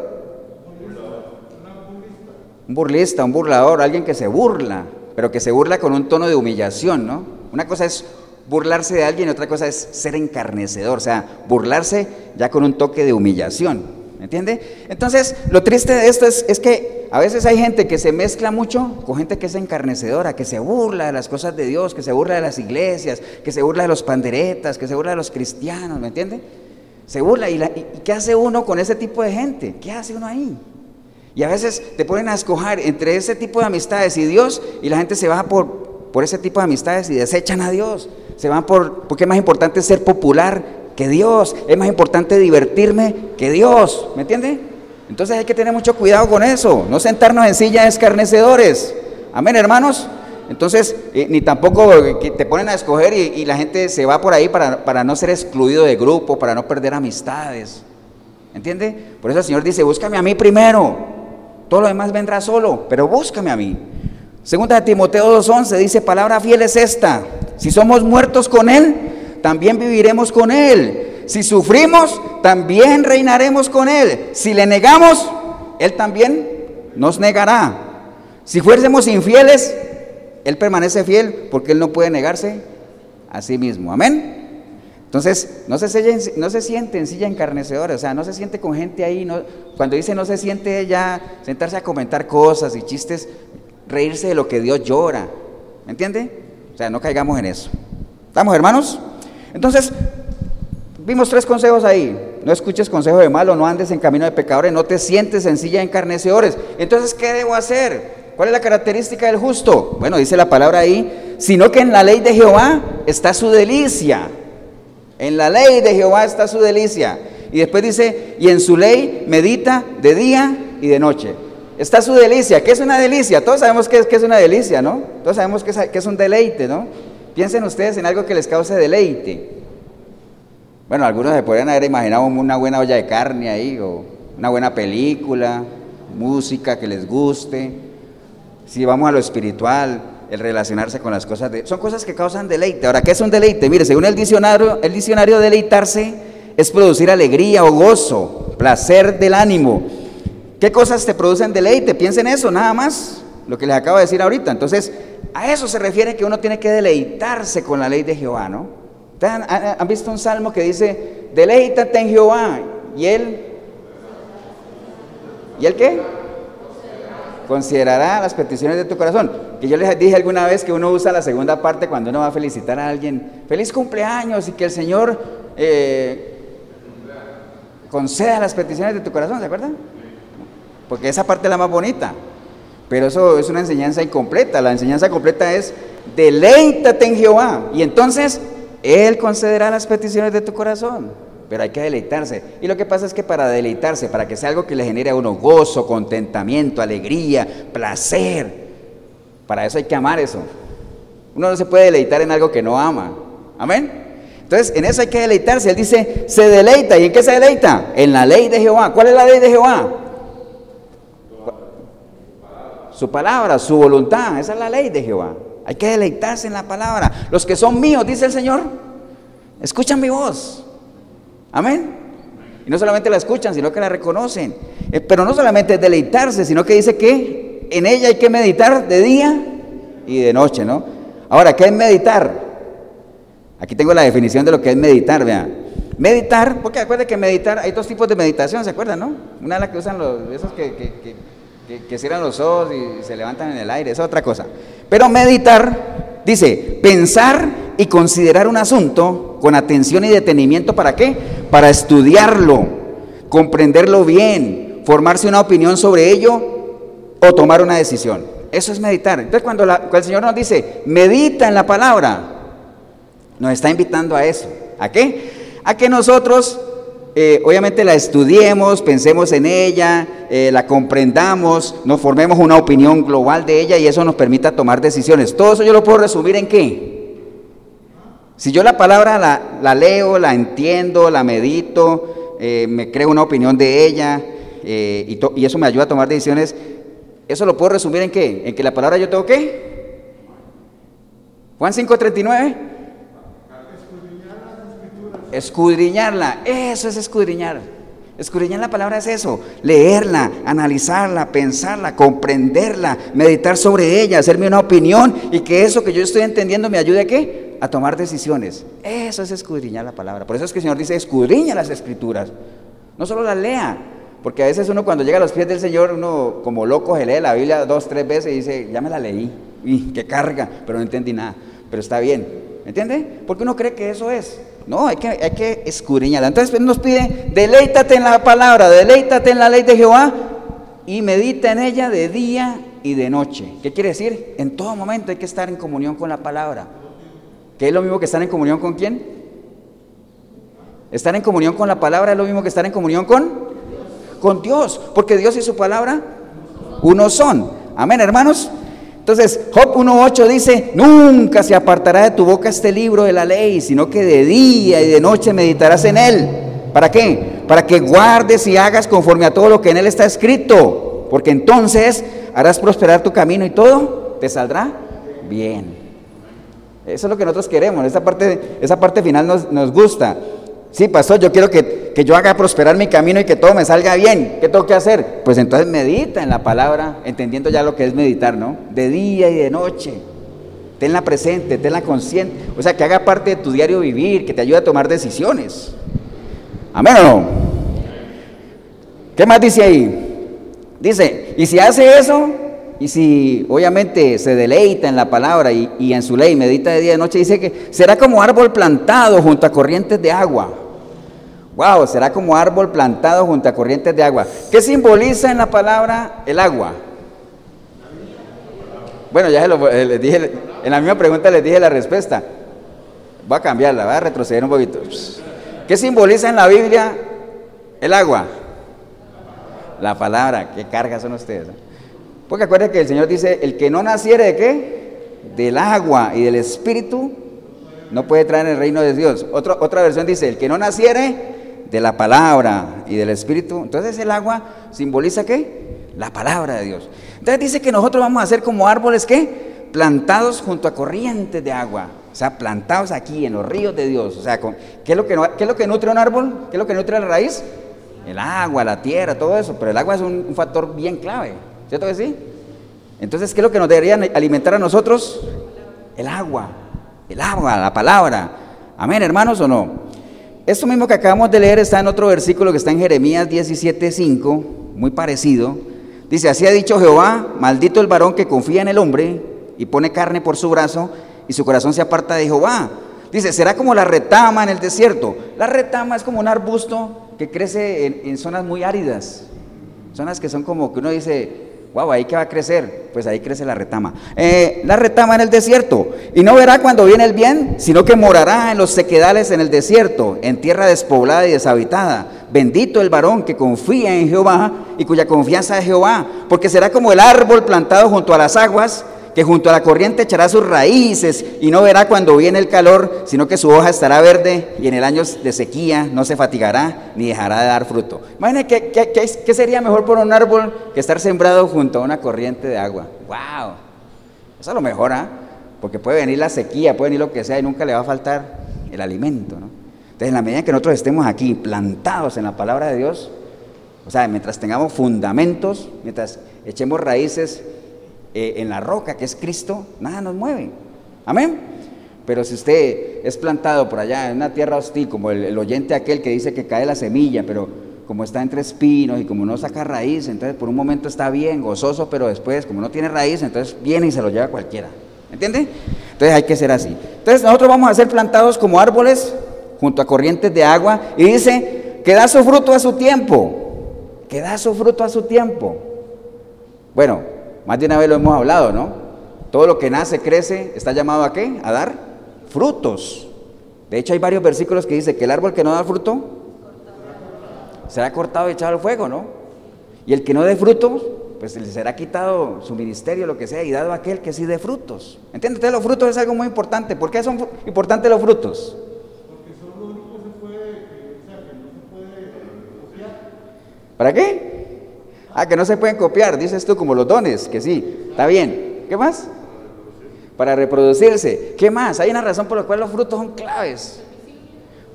Un burlista, un burlador, alguien que se burla, pero que se burla con un tono de humillación, ¿no? Una cosa es burlarse de alguien y otra cosa es ser encarnecedor, o sea, burlarse ya con un toque de humillación, ¿me entiende? Entonces, lo triste de esto es, es, que a veces hay gente que se mezcla mucho con gente que es encarnecedora, que se burla de las cosas de Dios, que se burla de las iglesias, que se burla de los panderetas, que se burla de los cristianos, ¿me entiende? Se burla. ¿Y, qué hace uno con ese tipo de gente? ¿Qué hace uno ahí? Y a veces te ponen a escoger entre ese tipo de amistades y Dios y la gente se va por, por ese tipo de amistades y desechan a Dios. Se van por, porque es más importante ser popular que Dios. Es más importante divertirme que Dios. ¿Me entiende? Entonces hay que tener mucho cuidado con eso. No sentarnos en sillas escarnecedores. Amén, hermanos. Entonces, eh, ni tampoco te ponen a escoger y, la gente se va por ahí para, no ser excluido de grupo, para no perder amistades. ¿Entiende? Por eso el Señor dice, búscame a mí primero. Todo lo demás vendrá solo, pero búscame a mí. Segunda de Timoteo 2.11 dice, palabra fiel es esta. Si somos muertos con Él, también viviremos con Él. Si sufrimos, también reinaremos con Él. Si le negamos, Él también nos negará. Si fuésemos infieles, Él permanece fiel porque Él no puede negarse a sí mismo. Amén. Entonces, no se, no se siente en silla encarnecedora, o sea, no se siente con gente ahí, no, cuando dice no se siente ya sentarse a comentar cosas y chistes, reírse de lo que Dios llora, ¿me entiende? O sea, no caigamos en eso. ¿Estamos hermanos? Entonces, vimos tres consejos ahí. No escuches consejo de malo, no andes en camino de pecadores, no te sientes en silla encarnecedores. Entonces, ¿qué debo hacer? ¿Cuál es la característica del justo? Bueno, dice la palabra ahí, sino que en la ley de Jehová está su delicia. En la ley de Jehová está su delicia. Y después dice, y en su ley medita de día y de noche. Está su delicia. ¿Qué es una delicia? Todos sabemos qué es, es una delicia, ¿no? Todos sabemos que es, es un deleite, ¿no? Piensen ustedes en algo que les cause deleite. Bueno, algunos se podrían haber imaginado una buena olla de carne ahí, o una buena película, música que les guste. Si vamos a lo espiritual, el relacionarse con las cosas de... Son cosas que causan deleite. Ahora, ¿qué es un deleite? Mire, según el diccionario, el diccionario deleitarse es producir alegría o gozo, placer del ánimo. ¿Qué cosas te producen deleite? Piensen eso, nada más, lo que les acabo de decir ahorita. Entonces, a eso se refiere que uno tiene que deleitarse con la ley de Jehová, ¿no? ¿Han, visto un salmo que dice, deleítate en Jehová? ¿Y él? ¿Y él qué? Considerará las peticiones de tu corazón. Que yo les dije alguna vez que uno usa la segunda parte cuando uno va a felicitar a alguien, feliz cumpleaños y que el Señor eh, conceda las peticiones de tu corazón, ¿de acuerdo? Porque esa parte es la más bonita. Pero eso es una enseñanza incompleta. La enseñanza completa es deleítate en Jehová. Y entonces Él concederá las peticiones de tu corazón pero hay que deleitarse. Y lo que pasa es que para deleitarse, para que sea algo que le genere a uno gozo, contentamiento, alegría, placer, para eso hay que amar eso. Uno no se puede deleitar en algo que no ama. Amén. Entonces, en eso hay que deleitarse. Él dice, se deleita. ¿Y en qué se deleita? En la ley de Jehová. ¿Cuál es la ley de Jehová? Su palabra, su voluntad. Esa es la ley de Jehová. Hay que deleitarse en la palabra. Los que son míos, dice el Señor, escuchan mi voz. Amén. Y no solamente la escuchan, sino que la reconocen. Eh, pero no solamente es deleitarse, sino que dice que en ella hay que meditar de día y de noche, ¿no? Ahora, ¿qué es meditar? Aquí tengo la definición de lo que es meditar, vean. Meditar, porque acuérdense que meditar, hay dos tipos de meditación, ¿se acuerdan, no? Una es la que usan los, esos que, que, que cierran los ojos y se levantan en el aire, esa es otra cosa. Pero meditar, dice, pensar y considerar un asunto con atención y detenimiento, ¿para qué? para estudiarlo, comprenderlo bien, formarse una opinión sobre ello o tomar una decisión. Eso es meditar. Entonces cuando, el Señor nos dice, medita en la palabra, nos está invitando a eso. ¿A qué? A que nosotros eh, obviamente la estudiemos, pensemos en ella, eh, la comprendamos, nos formemos una opinión global de ella y eso nos permita tomar decisiones. Todo eso yo lo puedo resumir en qué? Si yo la palabra la, leo, la entiendo, la medito, eh, me creo una opinión de ella eh, y, eso me ayuda a tomar decisiones, ¿eso lo puedo resumir en qué? ¿En que la palabra yo tengo qué? Juan 5.39. Escudriñarla, eso es escudriñar. Escudriñar la palabra es eso, leerla, analizarla, pensarla, comprenderla, meditar sobre ella, hacerme una opinión y que eso que yo estoy entendiendo me ayude a qué? A tomar decisiones. Eso es escudriñar la palabra. Por eso es que el Señor dice, escudriña las escrituras. No solo las lea, porque a veces uno cuando llega a los pies del Señor, uno como loco se lee la Biblia dos, tres veces y dice, ya me la leí, y [LAUGHS] qué carga, pero no entendí nada. Pero está bien, ¿entiende? Porque uno cree que eso es. No, hay que, hay que escudriñarla. Entonces nos pide, deleítate en la palabra, deleítate en la ley de Jehová y medita en ella de día y de noche. ¿Qué quiere decir? En todo momento hay que estar en comunión con la palabra. ¿Qué es lo mismo que estar en comunión con quién? Estar en comunión con la palabra es lo mismo que estar en comunión con con Dios, porque Dios y su palabra uno son. Amén, hermanos. Entonces, Job 1.8 dice, nunca se apartará de tu boca este libro de la ley, sino que de día y de noche meditarás en él. ¿Para qué? Para que guardes y hagas conforme a todo lo que en él está escrito, porque entonces harás prosperar tu camino y todo te saldrá bien. Eso es lo que nosotros queremos, esa parte, esa parte final nos, gusta. Sí, pastor, yo quiero que, que, yo haga prosperar mi camino y que todo me salga bien. ¿Qué tengo que hacer? Pues entonces medita en la palabra, entendiendo ya lo que es meditar, ¿no? De día y de noche. tenla presente, tenla consciente, o sea, que haga parte de tu diario vivir, que te ayude a tomar decisiones. Amén o no. ¿Qué más dice ahí? Dice, y si hace eso, y si obviamente se deleita en la palabra y, en su ley, medita de día y de noche, dice que será como árbol plantado junto a corrientes de agua. Wow, será como árbol plantado junto a corrientes de agua. ¿Qué simboliza en la palabra el agua? Bueno, ya eh, les dije, en la misma pregunta les dije la respuesta. Voy a cambiarla, voy a retroceder un poquito. ¿Qué simboliza en la Biblia el agua? La palabra. ¿Qué cargas son ustedes? Porque acuérdense que el Señor dice, el que no naciere de qué? Del agua y del espíritu, no puede traer el reino de Dios. Otra, otra versión dice, el que no naciere de la palabra y del espíritu. Entonces el agua simboliza qué? La palabra de Dios. Entonces dice que nosotros vamos a ser como árboles que plantados junto a corrientes de agua. O sea, plantados aquí en los ríos de Dios. O sea, ¿qué, es lo que, ¿qué es lo que nutre un árbol? ¿Qué es lo que nutre la raíz? El agua, la tierra, todo eso. Pero el agua es un, factor bien clave. ¿Cierto que sí? Entonces, ¿qué es lo que nos debería alimentar a nosotros? El agua. El agua, la palabra. Amén, hermanos, o no? Esto mismo que acabamos de leer está en otro versículo que está en Jeremías 17:5, muy parecido. Dice, así ha dicho Jehová, maldito el varón que confía en el hombre y pone carne por su brazo y su corazón se aparta de Jehová. Dice, será como la retama en el desierto. La retama es como un arbusto que crece en, zonas muy áridas. Zonas que son como que uno dice, wow, ahí que va a crecer, pues ahí crece la retama. Eh, la retama en el desierto, y no verá cuando viene el bien, sino que morará en los sequedales en el desierto, en tierra despoblada y deshabitada. Bendito el varón que confía en Jehová y cuya confianza es Jehová, porque será como el árbol plantado junto a las aguas que junto a la corriente echará sus raíces y no verá cuando viene el calor, sino que su hoja estará verde y en el año de sequía no se fatigará ni dejará de dar fruto. Imagínense qué, sería mejor por un árbol que estar sembrado junto a una corriente de agua. ¡Wow! Eso lo mejora, ¿ah? porque puede venir la sequía, puede venir lo que sea y nunca le va a faltar el alimento. ¿no? Entonces, en la medida que nosotros estemos aquí plantados en la palabra de Dios, o sea, mientras tengamos fundamentos, mientras echemos raíces, eh, en la roca que es Cristo, nada nos mueve. Amén. Pero si usted es plantado por allá en una tierra hostil, como el, oyente aquel que dice que cae la semilla, pero como está entre espinos y como no saca raíz, entonces por un momento está bien, gozoso, pero después, como no tiene raíz, entonces viene y se lo lleva cualquiera. ¿Entiende? Entonces hay que ser así. Entonces nosotros vamos a ser plantados como árboles junto a corrientes de agua y dice que da su fruto a su tiempo, que da su fruto a su tiempo. Bueno, más de una vez lo hemos hablado, ¿no? Todo lo que nace, crece, está llamado a qué? A dar frutos. De hecho, hay varios versículos que dice que el árbol que no da fruto será cortado y echado al fuego, ¿no? Y el que no dé frutos, pues le será quitado su ministerio, lo que sea, y dado a aquel que sí dé frutos. ¿Entiendes? los frutos es algo muy importante. ¿Por qué son importantes los frutos? Porque son lo único que se puede, o sea, que no se puede copiar. ¿Para qué? Ah, que no se pueden copiar, dices tú, como los dones, que sí, está bien. ¿Qué más? Para reproducirse. ¿Qué más? Hay una razón por la cual los frutos son claves.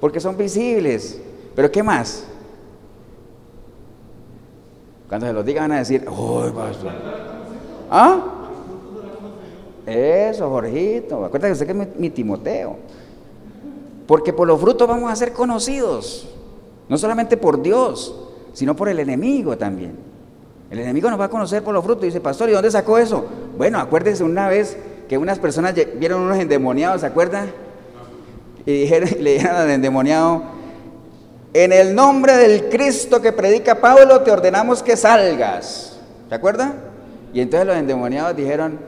Porque son visibles. Pero ¿qué más? Cuando se los digan van a decir, ¡ay, pastor! ¿Ah? Eso, Jorgito. Acuérdate que usted que es mi Timoteo. Porque por los frutos vamos a ser conocidos. No solamente por Dios, sino por el enemigo también. El enemigo nos va a conocer por los frutos. dice, pastor, ¿y dónde sacó eso? Bueno, acuérdese una vez que unas personas vieron unos endemoniados, ¿se acuerdan? Y dijeron, [LAUGHS] le dijeron al endemoniado, en el nombre del Cristo que predica Pablo, te ordenamos que salgas. ¿Se acuerdan? Y entonces los endemoniados dijeron,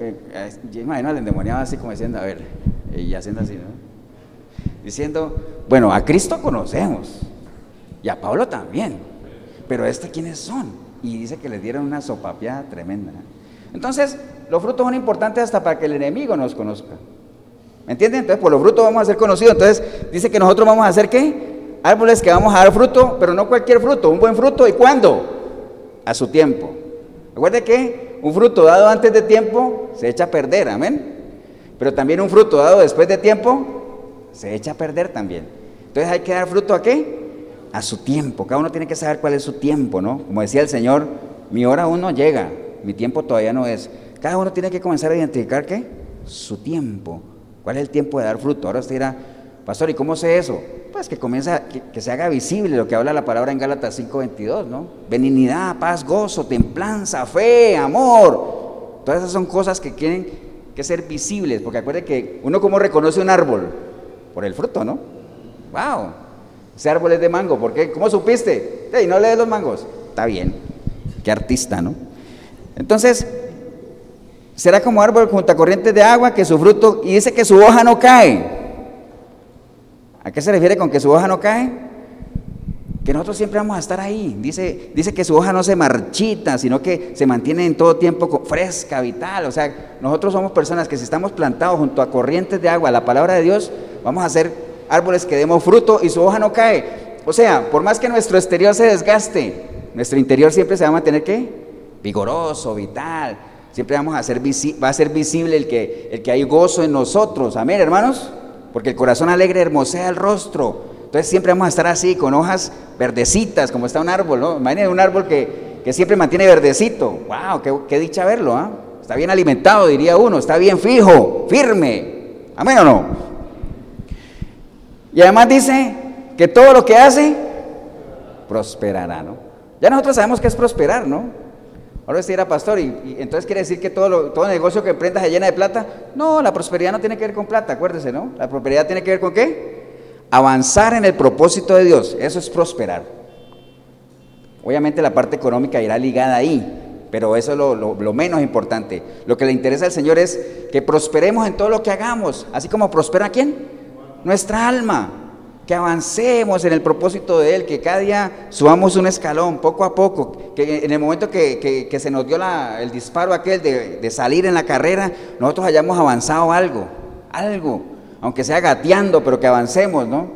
eh, eh, imagino al endemoniado así como diciendo, a ver, y haciendo así, ¿no? Diciendo, bueno, a Cristo conocemos, y a Pablo también, pero ¿este quiénes son? Y dice que les dieron una sopapiada tremenda. Entonces, los frutos son importantes hasta para que el enemigo nos conozca. ¿Me entienden? Entonces, por los frutos vamos a ser conocidos. Entonces, dice que nosotros vamos a hacer qué? Árboles que vamos a dar fruto, pero no cualquier fruto, un buen fruto. ¿Y cuándo? A su tiempo. Recuerde que un fruto dado antes de tiempo se echa a perder, amén. Pero también un fruto dado después de tiempo se echa a perder también. Entonces hay que dar fruto a qué? A su tiempo. Cada uno tiene que saber cuál es su tiempo, ¿no? Como decía el Señor, mi hora aún no llega, mi tiempo todavía no es. Cada uno tiene que comenzar a identificar qué? su tiempo. ¿Cuál es el tiempo de dar fruto? Ahora usted dirá, pastor, ¿y cómo sé eso? Pues que comienza, que, se haga visible lo que habla la palabra en Gálatas 5:22, ¿no? Benignidad, paz, gozo, templanza, fe, amor. Todas esas son cosas que tienen que ser visibles, porque acuerde que uno como reconoce un árbol por el fruto, ¿no? ¡Wow! Ese árbol es de mango, ¿por qué? ¿Cómo supiste? ¿Y no lees los mangos? Está bien, qué artista, ¿no? Entonces, será como árbol junto a corrientes de agua que su fruto, y dice que su hoja no cae. ¿A qué se refiere con que su hoja no cae? Que nosotros siempre vamos a estar ahí. Dice, dice que su hoja no se marchita, sino que se mantiene en todo tiempo fresca, vital. O sea, nosotros somos personas que si estamos plantados junto a corrientes de agua, la palabra de Dios, vamos a ser árboles que demos fruto y su hoja no cae. O sea, por más que nuestro exterior se desgaste, nuestro interior siempre se va a mantener ¿qué? Vigoroso, vital. Siempre vamos a ser va a ser visible el que, el que hay gozo en nosotros. Amén, hermanos. Porque el corazón alegre hermosea el rostro. Entonces siempre vamos a estar así, con hojas verdecitas, como está un árbol, ¿no? Imagínense un árbol que, siempre mantiene verdecito. ¡Wow! Qué, dicha verlo, ¿ah? Está bien alimentado, diría uno, está bien fijo, firme. ¿Amén o no? Y además dice que todo lo que hace, prosperará, ¿no? Ya nosotros sabemos que es prosperar, ¿no? Ahora usted era pastor y, entonces quiere decir que todo, todo negocio que emprenda se llena de plata. No, la prosperidad no tiene que ver con plata, acuérdese, ¿no? La prosperidad tiene que ver con qué? Avanzar en el propósito de Dios, eso es prosperar. Obviamente la parte económica irá ligada ahí, pero eso es lo, menos importante. Lo que le interesa al Señor es que prosperemos en todo lo que hagamos, así como prospera quién? Nuestra alma. Que avancemos en el propósito de Él, que cada día subamos un escalón poco a poco, que en el momento que, se nos dio el disparo aquel de, de salir en la carrera, nosotros hayamos avanzado algo, algo aunque sea gateando, pero que avancemos, ¿no?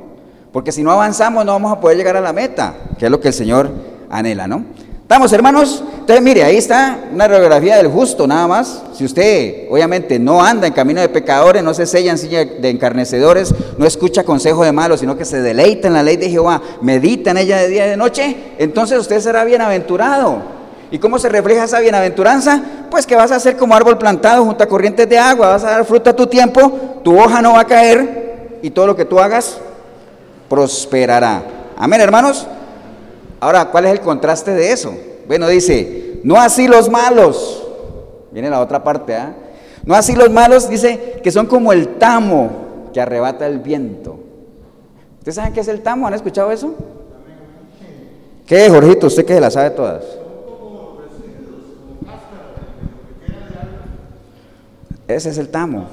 Porque si no avanzamos no vamos a poder llegar a la meta, que es lo que el Señor anhela, ¿no? ¿Estamos, hermanos? Entonces, mire, ahí está una radiografía del justo, nada más. Si usted, obviamente, no anda en camino de pecadores, no se sella en silla de encarnecedores, no escucha consejo de malos, sino que se deleita en la ley de Jehová, medita en ella de día y de noche, entonces usted será bienaventurado. ¿Y cómo se refleja esa bienaventuranza? Pues que vas a ser como árbol plantado junto a corrientes de agua, vas a dar fruto a tu tiempo, tu hoja no va a caer y todo lo que tú hagas prosperará. Amén, hermanos. Ahora, ¿cuál es el contraste de eso? Bueno, dice, no así los malos. Viene la otra parte, ¿ah? No así los malos, dice que son como el tamo que arrebata el viento. ¿Ustedes saben qué es el tamo? ¿Han escuchado eso? ¿Qué, Jorgito? Usted que se la sabe todas. Ese es el tamo.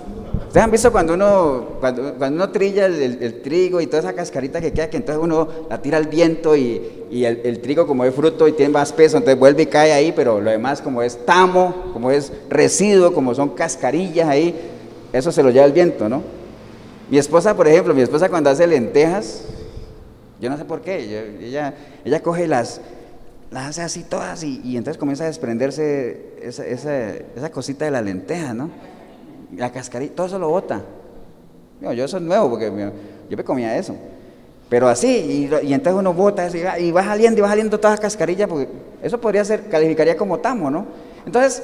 ¿Ustedes han visto cuando uno, cuando, uno trilla el, trigo y toda esa cascarita que queda, que entonces uno la tira al viento y, el, trigo como es fruto y tiene más peso, entonces vuelve y cae ahí, pero lo demás como es tamo, como es residuo, como son cascarillas ahí, eso se lo lleva el viento, ¿no? Mi esposa, por ejemplo, mi esposa cuando hace lentejas, yo no sé por qué, ella, ella coge las, las hace así todas y, entonces comienza a desprenderse esa, esa, esa cosita de la lenteja, ¿no? La cascarita, todo eso lo bota. Yo, eso es nuevo porque yo me comía eso. Pero así, y, entonces uno bota y va, saliendo y va saliendo todas las cascarillas, porque eso podría ser, calificaría como tamo, ¿no? Entonces,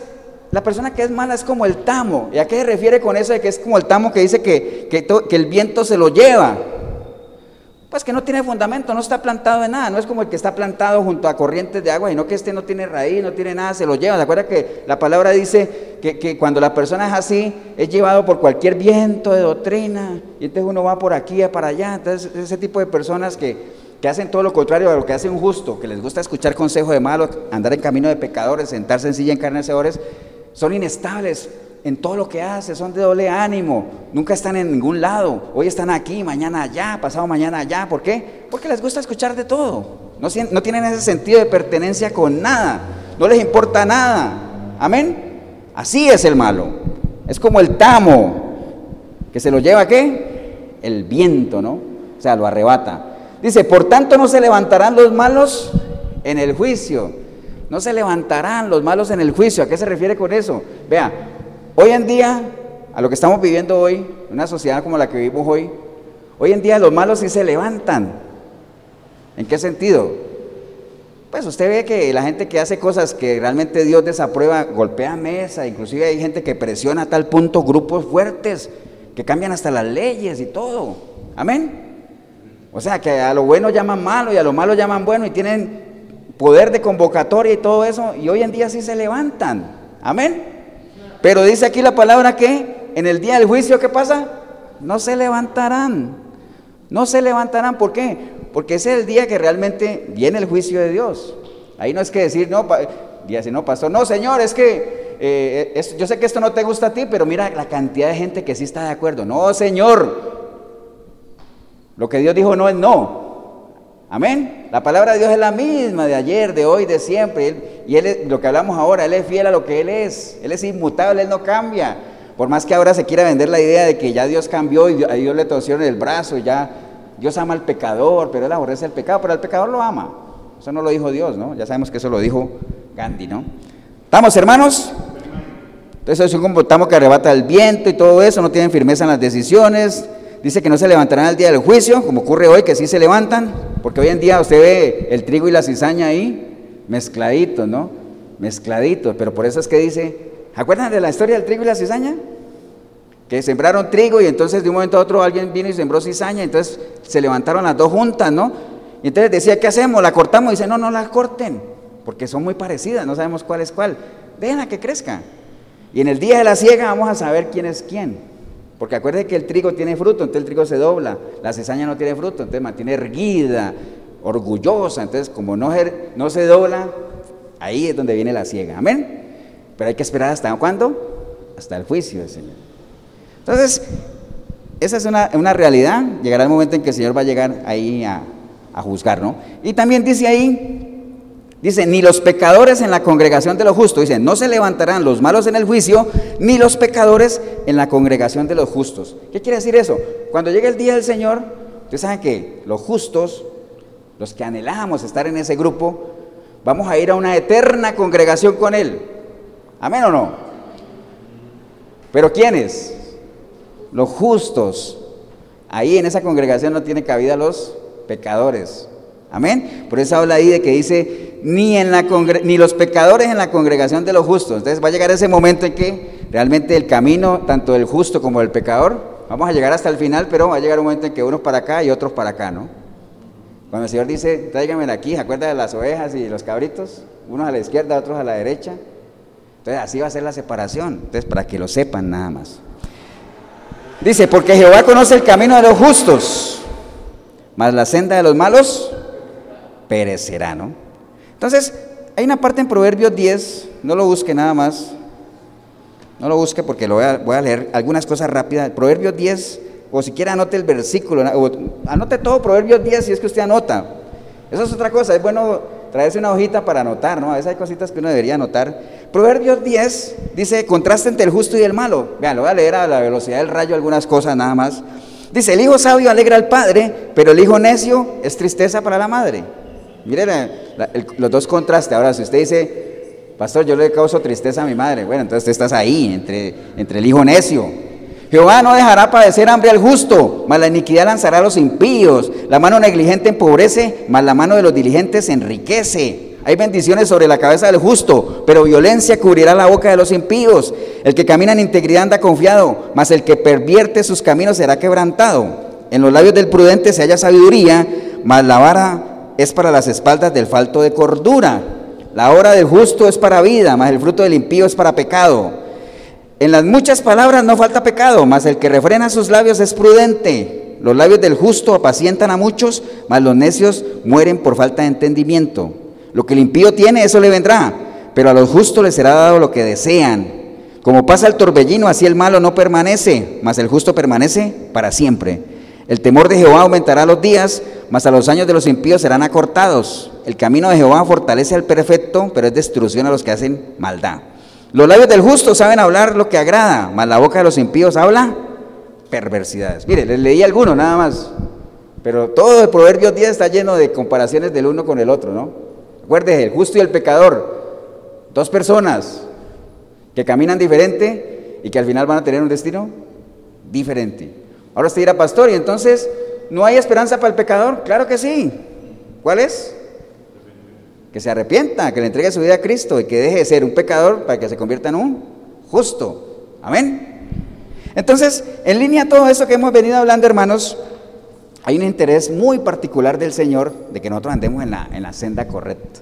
la persona que es mala es como el tamo. ¿Y a qué se refiere con eso de que es como el tamo que dice que, que el viento se lo lleva? Pues que no tiene fundamento, no está plantado en nada, no es como el que está plantado junto a corrientes de agua, sino que este no tiene raíz, no tiene nada, se lo lleva. ¿Se acuerda que la palabra dice que, cuando la persona es así, es llevado por cualquier viento de doctrina, y entonces uno va por aquí, para allá. Entonces, ese tipo de personas que, que hacen todo lo contrario a lo que hace un justo, que les gusta escuchar consejo de malos, andar en camino de pecadores, sentarse en silla encarnecedores, son inestables, en todo lo que hace, son de doble ánimo, nunca están en ningún lado, hoy están aquí, mañana allá, pasado mañana allá, ¿por qué? Porque les gusta escuchar de todo, no, tienen ese sentido de pertenencia con nada, no les importa nada, amén, así es el malo, es como el tamo, que se lo lleva qué? El viento, ¿no? O sea, lo arrebata. Dice, por tanto no se levantarán los malos en el juicio, no se levantarán los malos en el juicio, ¿a qué se refiere con eso? Vea, Hoy en día, a lo que estamos viviendo hoy, una sociedad como la que vivimos hoy, hoy en día los malos sí se levantan. ¿En qué sentido? Pues usted ve que la gente que hace cosas que realmente Dios desaprueba, golpea mesa, inclusive hay gente que presiona a tal punto grupos fuertes, que cambian hasta las leyes y todo. Amén. O sea, que a lo bueno llaman malo y a lo malo llaman bueno y tienen poder de convocatoria y todo eso, y hoy en día sí se levantan. Amén. Pero dice aquí la palabra que en el día del juicio, ¿qué pasa? No se levantarán. No se levantarán. ¿Por qué? Porque ese es el día que realmente viene el juicio de Dios. Ahí no es que decir, no, día si no, pasó. No, Señor, es que eh, yo sé que esto no te gusta a ti, pero mira la cantidad de gente que sí está de acuerdo. No, Señor, lo que Dios dijo no es no. Amén. La palabra de Dios es la misma de ayer, de hoy, de siempre. y Él lo que hablamos ahora, Él es fiel a lo que Él es. Él es inmutable, Él no cambia. Por más que ahora se quiera vender la idea de que ya Dios cambió y a Dios le torcieron el brazo y ya Dios ama al pecador, pero Él aborrece el pecado, pero el pecador lo ama. Eso no lo dijo Dios, ¿no? Ya sabemos que eso lo dijo Gandhi, ¿no? ¿Estamos, hermanos? Entonces es un comportamiento que arrebata el viento y todo eso, no tienen firmeza en las decisiones, dice que no se levantarán al día del juicio, como ocurre hoy, que sí se levantan, porque hoy en día usted ve el trigo y la cizaña ahí mezcladitos, ¿no? Mezcladitos, pero por eso es que dice, ¿acuerdan de la historia del trigo y la cizaña? Que sembraron trigo y entonces de un momento a otro alguien vino y sembró cizaña, entonces se levantaron las dos juntas, ¿no? Y entonces decía, ¿qué hacemos? ¿La cortamos? Y dice, no, no la corten, porque son muy parecidas, no sabemos cuál es cuál. Déjenla que crezca. Y en el día de la siega vamos a saber quién es quién. Porque acuérdense que el trigo tiene fruto, entonces el trigo se dobla. La cizaña no tiene fruto, entonces mantiene erguida, orgullosa. Entonces, como no, se dobla, ahí es donde viene la ciega. Amén. Pero hay que esperar hasta cuándo? Hasta el juicio del Señor. Entonces, esa es una, realidad. Llegará el momento en que el Señor va a llegar ahí a juzgar, ¿no? Y también dice ahí Dice, ni los pecadores en la congregación de los justos. Dice, no se levantarán los malos en el juicio, ni los pecadores en la congregación de los justos. ¿Qué quiere decir eso? Cuando llegue el día del Señor, ustedes saben que los justos, los que anhelamos estar en ese grupo, vamos a ir a una eterna congregación con Él. ¿Amén o no? Pero ¿quiénes? Los justos. Ahí en esa congregación no tiene cabida los pecadores. Amén. Por eso habla ahí de que dice, ni, los pecadores en la congregación de los justos. Entonces va a llegar ese momento en que realmente el camino, tanto del justo como del pecador, vamos a llegar hasta el final, pero va a llegar un momento en que unos para acá y otros para acá, ¿no? Cuando el Señor dice, tráiganme aquí, ¿se acuerda de las ovejas y los cabritos? Unos a la izquierda, otros a la derecha. Entonces así va a ser la separación. Entonces, para que lo sepan nada más. Dice, porque Jehová conoce el camino de los justos, mas la senda de los malos perecerá, ¿no? Entonces, hay una parte en Proverbios 10, no lo busque nada más, no lo busque porque lo voy a, leer algunas cosas rápidas. Proverbios 10, o si quiere anote el versículo, anote todo Proverbios 10 si es que usted anota. Eso es otra cosa, es bueno traerse una hojita para anotar, ¿no? A veces hay cositas que uno debería anotar. Proverbios 10 dice, contraste entre el justo y el malo. Vean, lo voy a leer a la velocidad del rayo algunas cosas nada más. Dice, el hijo sabio alegra al padre, pero el hijo necio es tristeza para la madre. Miren los dos contrastes. Ahora, si usted dice, pastor, yo le causo tristeza a mi madre, bueno, entonces tú estás ahí, entre, entre el hijo necio. Jehová no dejará padecer hambre al justo, mas la iniquidad lanzará a los impíos. La mano negligente empobrece, mas la mano de los diligentes enriquece. Hay bendiciones sobre la cabeza del justo, pero violencia cubrirá la boca de los impíos. El que camina en integridad anda confiado, mas el que pervierte sus caminos será quebrantado. En los labios del prudente se halla sabiduría, mas la vara es para las espaldas del falto de cordura. La hora del justo es para vida, mas el fruto del impío es para pecado. En las muchas palabras no falta pecado, mas el que refrena sus labios es prudente. Los labios del justo apacientan a muchos, mas los necios mueren por falta de entendimiento. Lo que el impío tiene, eso le vendrá, pero a los justos les será dado lo que desean. Como pasa el torbellino, así el malo no permanece, mas el justo permanece para siempre. El temor de Jehová aumentará los días, mas a los años de los impíos serán acortados. El camino de Jehová fortalece al perfecto, pero es destrucción a los que hacen maldad. Los labios del justo saben hablar lo que agrada, mas la boca de los impíos habla perversidades. Mire, les leí alguno nada más, pero todo el Proverbios 10 está lleno de comparaciones del uno con el otro, ¿no? Acuérdese, el justo y el pecador, dos personas que caminan diferente y que al final van a tener un destino diferente. Ahora usted dirá, pastor, y entonces, ¿no hay esperanza para el pecador? Claro que sí. ¿Cuál es? que se arrepienta, que le entregue su vida a Cristo y que deje de ser un pecador para que se convierta en un justo. Amén. Entonces, en línea a todo eso que hemos venido hablando, hermanos, hay un interés muy particular del Señor de que nosotros andemos en la, en la senda correcta.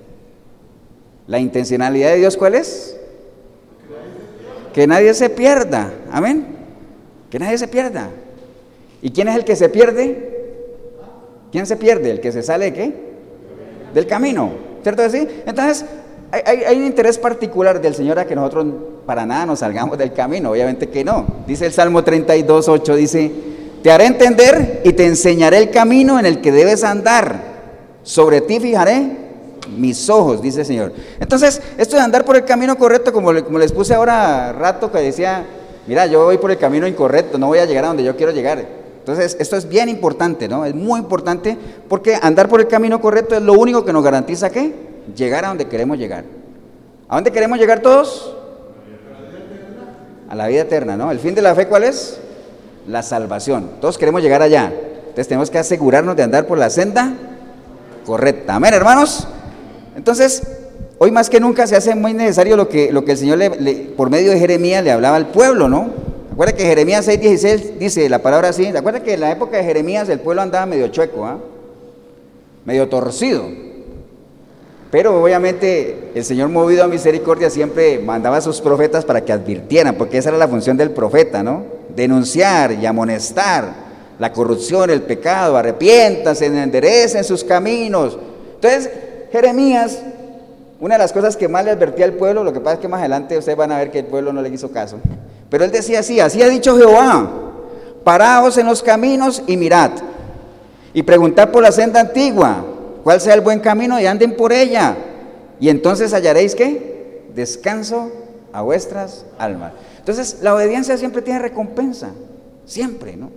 La intencionalidad de Dios, ¿cuál es? Que nadie se pierda. Amén. Que nadie se pierda. ¿Y quién es el que se pierde? ¿Quién se pierde? ¿El que se sale de qué? Del camino. ¿Cierto así? Entonces, hay, un interés particular del Señor a que nosotros para nada nos salgamos del camino. Obviamente que no. Dice el Salmo 32, 8, dice, te haré entender y te enseñaré el camino en el que debes andar. Sobre ti fijaré mis ojos, dice el Señor. Entonces, esto de andar por el camino correcto, como, como les puse ahora rato que decía, mira, yo voy por el camino incorrecto, no voy a llegar a donde yo quiero llegar. Entonces, esto es bien importante, ¿no? Es muy importante porque andar por el camino correcto es lo único que nos garantiza que llegar a donde queremos llegar. ¿A dónde queremos llegar todos? A la vida eterna, ¿no? El fin de la fe, ¿cuál es? La salvación. Todos queremos llegar allá. Entonces tenemos que asegurarnos de andar por la senda correcta. Amén, hermanos. Entonces, hoy más que nunca se hace muy necesario lo que, lo que el Señor por medio de Jeremías le hablaba al pueblo, ¿no? Recuerda que Jeremías 6:16 dice la palabra así. Recuerda que en la época de Jeremías el pueblo andaba medio chueco, ¿ah? medio torcido. Pero obviamente el Señor movido a misericordia siempre mandaba a sus profetas para que advirtieran, porque esa era la función del profeta, ¿no? Denunciar y amonestar la corrupción, el pecado, arrepiéntanse, enderecen sus caminos. Entonces, Jeremías, una de las cosas que más le advertía al pueblo, lo que pasa es que más adelante ustedes van a ver que el pueblo no le hizo caso. Pero él decía así, así ha dicho Jehová, paraos en los caminos y mirad, y preguntad por la senda antigua, cuál sea el buen camino y anden por ella, y entonces hallaréis qué? Descanso a vuestras almas. Entonces, la obediencia siempre tiene recompensa, siempre, ¿no?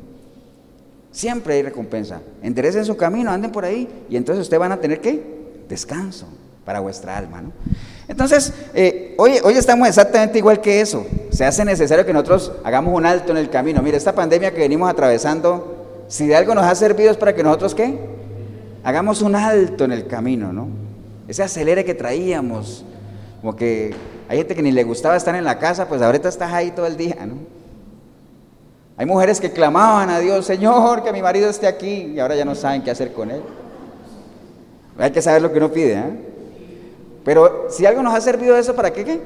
Siempre hay recompensa. Enderecen su camino, anden por ahí, y entonces ustedes van a tener qué? Descanso para vuestra alma, ¿no? Entonces, eh, hoy, hoy estamos exactamente igual que eso. Se hace necesario que nosotros hagamos un alto en el camino. Mire, esta pandemia que venimos atravesando, si de algo nos ha servido es para que nosotros, ¿qué? Hagamos un alto en el camino, ¿no? Ese acelere que traíamos, como que hay gente que ni le gustaba estar en la casa, pues ahorita estás ahí todo el día, ¿no? Hay mujeres que clamaban a Dios, Señor, que mi marido esté aquí, y ahora ya no saben qué hacer con él. Hay que saber lo que uno pide, ¿eh? Pero si algo nos ha servido eso, ¿para qué? qué?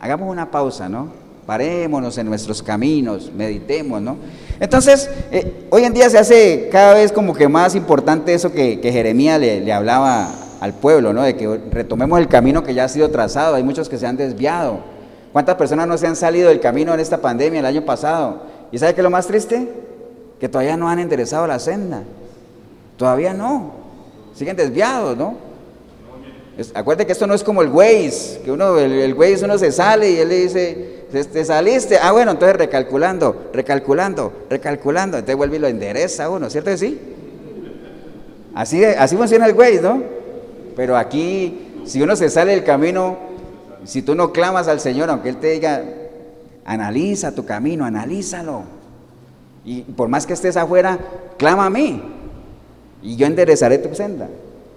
Hagamos una pausa, ¿no? Parémonos en nuestros caminos, meditemos, ¿no? Entonces, eh, hoy en día se hace cada vez como que más importante eso que, Jeremías le, hablaba al pueblo, ¿no? De que retomemos el camino que ya ha sido trazado. Hay muchos que se han desviado. ¿Cuántas personas no se han salido del camino en esta pandemia el año pasado? ¿Y sabe qué es lo más triste? Que todavía no han enderezado la senda. Todavía no. Siguen desviados, ¿no? acuérdate que esto no es como el Waze, que uno, el, el uno se sale y él le dice, te saliste, ah bueno, entonces recalculando, recalculando, recalculando, entonces vuelve y lo endereza uno, ¿cierto que sí? Así, así funciona el Waze, ¿no? Pero aquí, si uno se sale del camino, si tú no clamas al Señor, aunque Él te diga, analiza tu camino, analízalo. Y por más que estés afuera, clama a mí. Y yo enderezaré tu senda.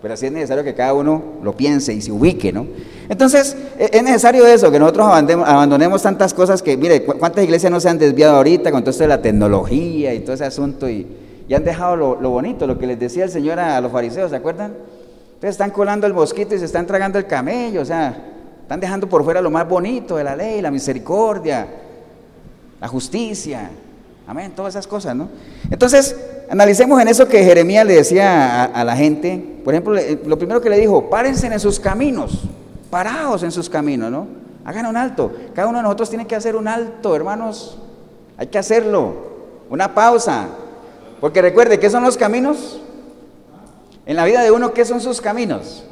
Pero así es necesario que cada uno lo piense y se ubique, ¿no? Entonces, e, es necesario eso, que nosotros abandonemos tantas cosas que, mire, ¿cuántas iglesias no se han desviado ahorita con todo esto de la tecnología y todo ese asunto y, han dejado lo, bonito, lo que les decía el Señor a, los fariseos, ¿se acuerdan? Entonces están colando el mosquito y se están tragando el camello, o sea, están dejando por fuera lo más bonito de la ley, la misericordia, la justicia, amén, todas esas cosas, ¿no? Entonces, analicemos en eso que Jeremías le decía a la gente, por ejemplo, lo primero que le dijo, párense en sus caminos, paraos en sus caminos, ¿no? Hagan un alto. Cada uno de nosotros tiene que hacer un alto, hermanos. Hay que hacerlo. Una pausa. Porque recuerde, ¿qué son los caminos? En la vida de uno, ¿qué son sus caminos?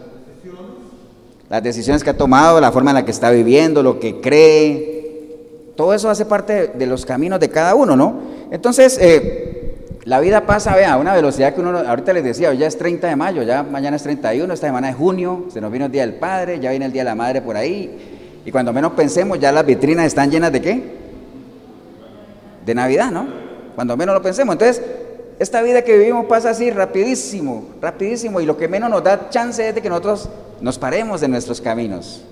Las decisiones que ha tomado, la forma en la que está viviendo, lo que cree. Todo eso hace parte de los caminos de cada uno, ¿no? Entonces, eh, la vida pasa, vea, a una velocidad que uno, ahorita les decía, hoy ya es 30 de mayo, ya mañana es 31, esta semana es junio, se nos vino el Día del Padre, ya viene el Día de la Madre por ahí, y cuando menos pensemos, ya las vitrinas están llenas de qué? De Navidad, ¿no? Cuando menos lo pensemos. Entonces, esta vida que vivimos pasa así rapidísimo, rapidísimo, y lo que menos nos da chance es de que nosotros nos paremos de nuestros caminos,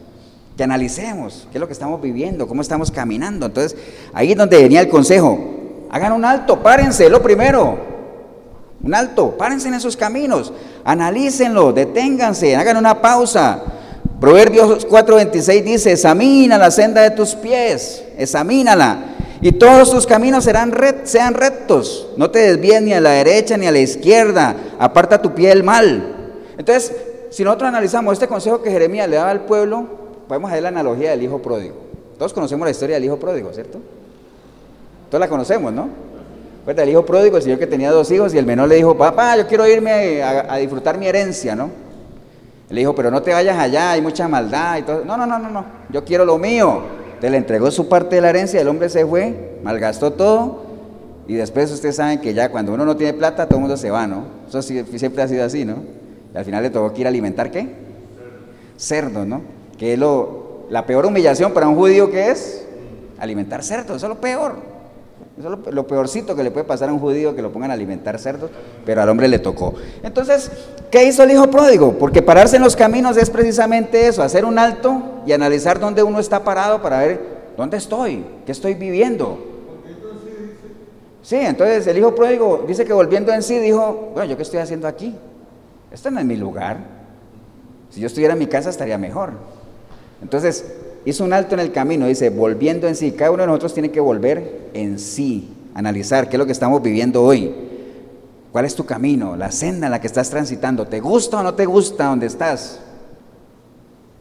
que analicemos qué es lo que estamos viviendo, cómo estamos caminando. Entonces, ahí es donde venía el consejo. Hagan un alto, párense, lo primero. Un alto, párense en esos caminos, analícenlo, deténganse, hagan una pausa. Proverbios 4:26 dice, examina la senda de tus pies, examínala y todos tus caminos serán sean rectos. No te desvíes ni a la derecha ni a la izquierda. Aparta tu pie del mal. Entonces, si nosotros analizamos este consejo que Jeremías le daba al pueblo, podemos hacer la analogía del hijo pródigo. Todos conocemos la historia del hijo pródigo, ¿cierto? Todos la conocemos, ¿no? Pues el hijo pródigo, el señor que tenía dos hijos y el menor le dijo, papá, yo quiero irme a, disfrutar mi herencia, ¿no? Le dijo, pero no te vayas allá, hay mucha maldad y todo. No, no, no, no, no, yo quiero lo mío. Te le entregó su parte de la herencia, el hombre se fue, malgastó todo y después ustedes saben que ya cuando uno no tiene plata todo el mundo se va, ¿no? Eso siempre ha sido así, ¿no? Y al final le tuvo que ir a alimentar qué? Cerdo, ¿no? Que es lo, la peor humillación para un judío que es alimentar cerdo, eso es lo peor. Eso es lo, peorcito que le puede pasar a un judío que lo pongan a alimentar cerdos, pero al hombre le tocó. Entonces, ¿qué hizo el hijo pródigo? Porque pararse en los caminos es precisamente eso, hacer un alto y analizar dónde uno está parado para ver dónde estoy, qué estoy viviendo. Sí, entonces el hijo pródigo dice que volviendo en sí dijo, bueno, ¿yo qué estoy haciendo aquí? Esto no es mi lugar. Si yo estuviera en mi casa estaría mejor. Entonces, hizo un alto en el camino, dice, volviendo en sí. Cada uno de nosotros tiene que volver en sí, analizar qué es lo que estamos viviendo hoy. ¿Cuál es tu camino? La senda en la que estás transitando. ¿Te gusta o no te gusta donde estás?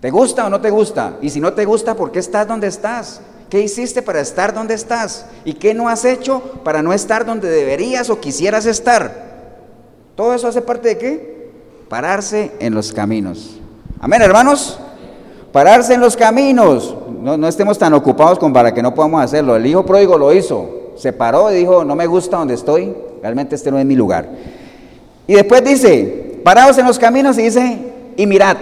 ¿Te gusta o no te gusta? Y si no te gusta, ¿por qué estás donde estás? ¿Qué hiciste para estar donde estás? ¿Y qué no has hecho para no estar donde deberías o quisieras estar? Todo eso hace parte de qué? Pararse en los caminos. Amén, hermanos. Pararse en los caminos. No, estemos tan ocupados como para que no podamos hacerlo. El hijo pródigo lo hizo. Se paró y dijo, no me gusta donde estoy. Realmente este no es mi lugar. Y después dice, parados en los caminos y dice, y mirad.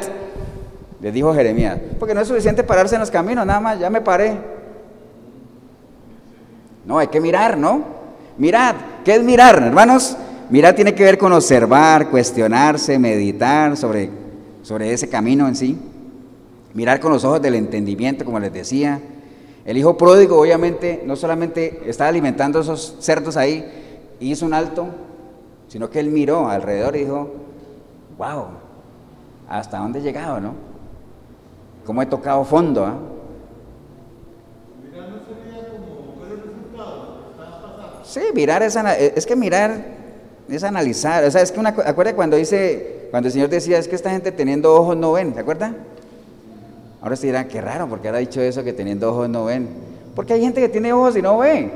Le dijo Jeremías. Porque no es suficiente pararse en los caminos, nada más, ya me paré. No, hay que mirar, ¿no? Mirad. ¿Qué es mirar, hermanos? Mirar tiene que ver con observar, cuestionarse, meditar sobre, sobre ese camino en sí mirar con los ojos del entendimiento, como les decía. El hijo pródigo obviamente no solamente estaba alimentando esos cerdos ahí y hizo un alto, sino que él miró alrededor y dijo, wow, ¿hasta dónde he llegado, no? ¿Cómo he tocado fondo? ¿ah? Sí, mirar es, es que mirar es analizar, o sea, es que una, acuerda cuando dice, cuando el Señor decía, es que esta gente teniendo ojos no ven, ¿se acuerda? Ahora se dirán, qué raro, porque ahora ha dicho eso que teniendo ojos no ven. Porque hay gente que tiene ojos y no ve.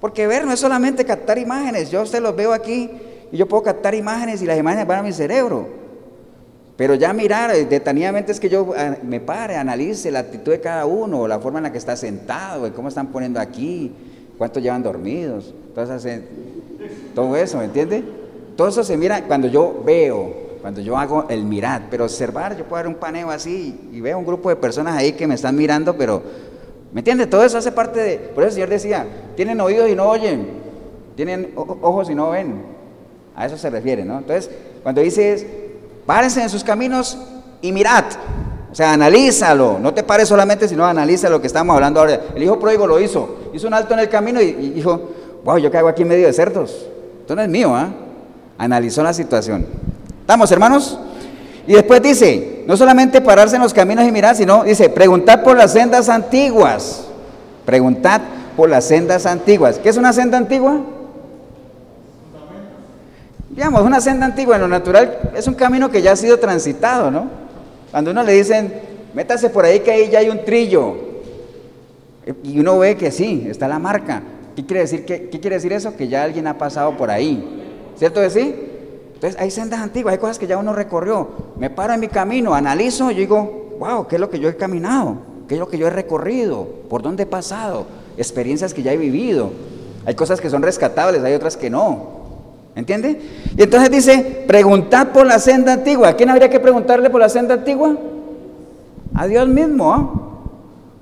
Porque ver no es solamente captar imágenes. Yo usted los veo aquí y yo puedo captar imágenes y las imágenes van a mi cerebro. Pero ya mirar eh, detenidamente es que yo ah, me pare, analice la actitud de cada uno, la forma en la que está sentado, cómo están poniendo aquí, cuántos llevan dormidos, todo eso, ¿me entiende? Todo eso se mira cuando yo veo, cuando yo hago el mirar, pero observar, yo puedo dar un paneo así y veo un grupo de personas ahí que me están mirando, pero, ¿me entiendes? Todo eso hace parte de, por eso el Señor decía, tienen oídos y no oyen, tienen ojos y no ven, a eso se refiere, ¿no? Entonces, cuando dices, párense en sus caminos y mirad, o sea, analízalo, no te pares solamente, sino analiza lo que estamos hablando ahora. El hijo pródigo lo hizo, hizo un alto en el camino y, dijo, wow, yo hago aquí en medio de cerdos, esto no es mío, ¿ah? Analizó la situación. ¿Estamos, hermanos? Y después dice, no solamente pararse en los caminos y mirar, sino dice, preguntad por las sendas antiguas. Preguntad por las sendas antiguas. ¿Qué es una senda antigua? Digamos, una senda antigua en lo natural es un camino que ya ha sido transitado, ¿no? Cuando uno le dicen, métase por ahí que ahí ya hay un trillo. Y uno ve que sí, está la marca. ¿Qué quiere decir, qué quiere decir eso? Que ya alguien ha pasado por ahí. ¿Cierto que sí? Entonces hay sendas antiguas, hay cosas que ya uno recorrió. Me paro en mi camino, analizo y digo, wow, ¿qué es lo que yo he caminado? ¿Qué es lo que yo he recorrido? ¿Por dónde he pasado? Experiencias que ya he vivido. Hay cosas que son rescatables, hay otras que no. ¿Entiende? Y entonces dice, preguntad por la senda antigua. ¿A quién habría que preguntarle por la senda antigua? A Dios mismo. ¿ah?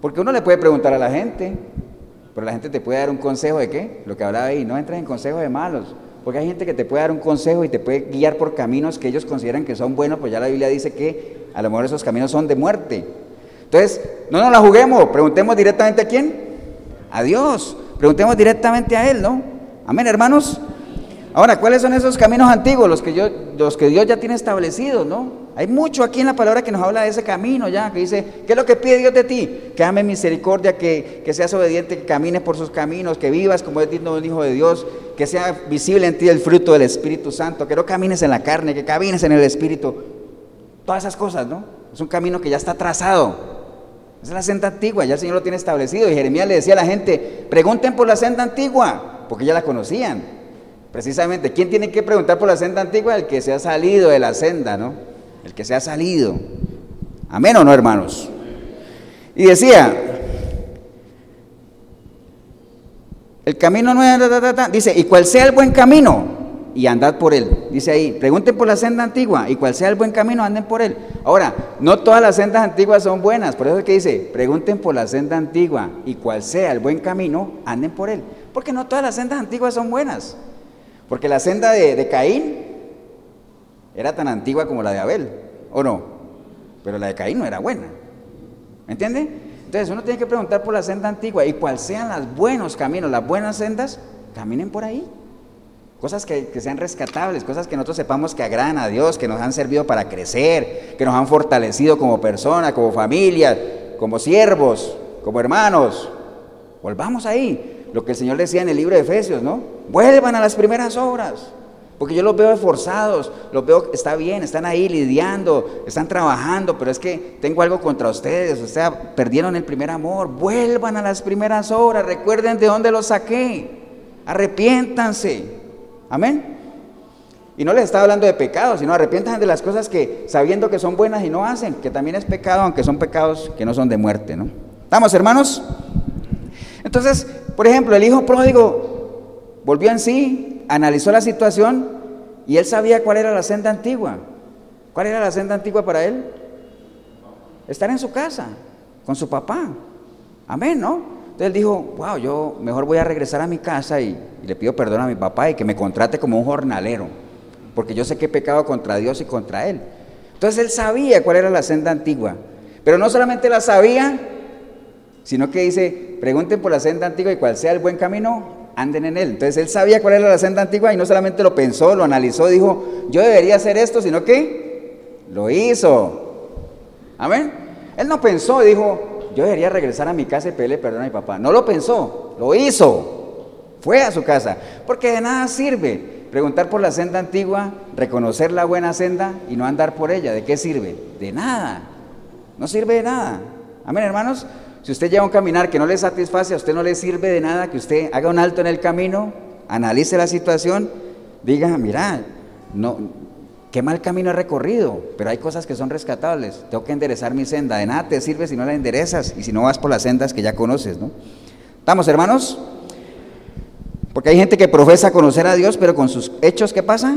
Porque uno le puede preguntar a la gente, pero la gente te puede dar un consejo de qué? Lo que hablaba ahí, no entres en consejos de malos Porque hay gente que te puede dar un consejo y te puede guiar por caminos que ellos consideran que son buenos, pues ya la Biblia dice que a lo mejor esos caminos son de muerte. Entonces, no nos la juguemos, preguntemos directamente a quién. A Dios. Preguntemos directamente a Él, ¿no? Amén, hermanos. Ahora, ¿cuáles son esos caminos antiguos, los que, yo, los que Dios ya tiene establecidos, no? Hay mucho aquí en la palabra que nos habla de ese camino ya, que dice, ¿qué es lo que pide Dios de ti? Que ames misericordia, que, que seas obediente, que camines por sus caminos, que vivas como es digno un hijo de Dios, que sea visible en ti el fruto del Espíritu Santo, que no camines en la carne, que camines en el Espíritu. Todas esas cosas, ¿no? Es un camino que ya está trazado. Es la senda antigua, ya el Señor lo tiene establecido. Y Jeremías le decía a la gente, pregunten por la senda antigua, porque ya la conocían. Precisamente, ¿quién tiene que preguntar por la senda antigua? El que se ha salido de la senda, ¿no? El que se ha salido. Amén o no, hermanos. Y decía, el camino no es, dice, y cuál sea el buen camino, y andad por él. Dice ahí, pregunten por la senda antigua, y cuál sea el buen camino, anden por él. Ahora, no todas las sendas antiguas son buenas, por eso es que dice, pregunten por la senda antigua, y cuál sea el buen camino, anden por él. Porque no todas las sendas antiguas son buenas. Porque la senda de, Caín era tan antigua como la de Abel, ¿o no? Pero la de Caín no era buena. ¿Me entiende? Entonces uno tiene que preguntar por la senda antigua y cuáles sean los buenos caminos, las buenas sendas, caminen por ahí. Cosas que, que, sean rescatables, cosas que nosotros sepamos que agradan a Dios, que nos han servido para crecer, que nos han fortalecido como personas, como familia, como siervos, como hermanos. Volvamos ahí lo que el Señor decía en el libro de Efesios, ¿no? Vuelvan a las primeras obras. Porque yo los veo esforzados, los veo, está bien, están ahí lidiando, están trabajando, pero es que tengo algo contra ustedes, o sea, perdieron el primer amor. Vuelvan a las primeras obras, recuerden de dónde los saqué, arrepiéntanse. Amén. Y no les está hablando de pecados, sino arrepiéntanse de las cosas que sabiendo que son buenas y no hacen, que también es pecado, aunque son pecados que no son de muerte, ¿no? ¿Estamos, hermanos? Entonces, por ejemplo, el hijo pródigo volvió en sí, analizó la situación y él sabía cuál era la senda antigua. ¿Cuál era la senda antigua para él? Estar en su casa, con su papá. Amén, ¿no? Entonces él dijo, wow, yo mejor voy a regresar a mi casa y, le pido perdón a mi papá y que me contrate como un jornalero, porque yo sé que he pecado contra Dios y contra él. Entonces él sabía cuál era la senda antigua, pero no solamente la sabía, sino que dice, pregunten por la senda antigua y cuál sea el buen camino, anden en él. Entonces él sabía cuál era la senda antigua y no solamente lo pensó, lo analizó, dijo, yo debería hacer esto, sino que lo hizo. Amén. Él no pensó, dijo, yo debería regresar a mi casa y pedirle perdón a mi papá. No lo pensó, lo hizo. Fue a su casa. Porque de nada sirve preguntar por la senda antigua, reconocer la buena senda y no andar por ella. ¿De qué sirve? De nada. No sirve de nada. Amén, hermanos. Si usted lleva un caminar que no le satisface, a usted no le sirve de nada que usted haga un alto en el camino, analice la situación, diga, mira, no, qué mal camino he recorrido, pero hay cosas que son rescatables, tengo que enderezar mi senda, de nada te sirve si no la enderezas y si no vas por las sendas que ya conoces, ¿no? ¿Estamos hermanos? Porque hay gente que profesa conocer a Dios, pero con sus hechos, ¿qué pasa?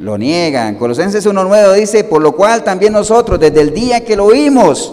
Lo niegan. Colosenses 1.9 dice, por lo cual también nosotros, desde el día que lo oímos,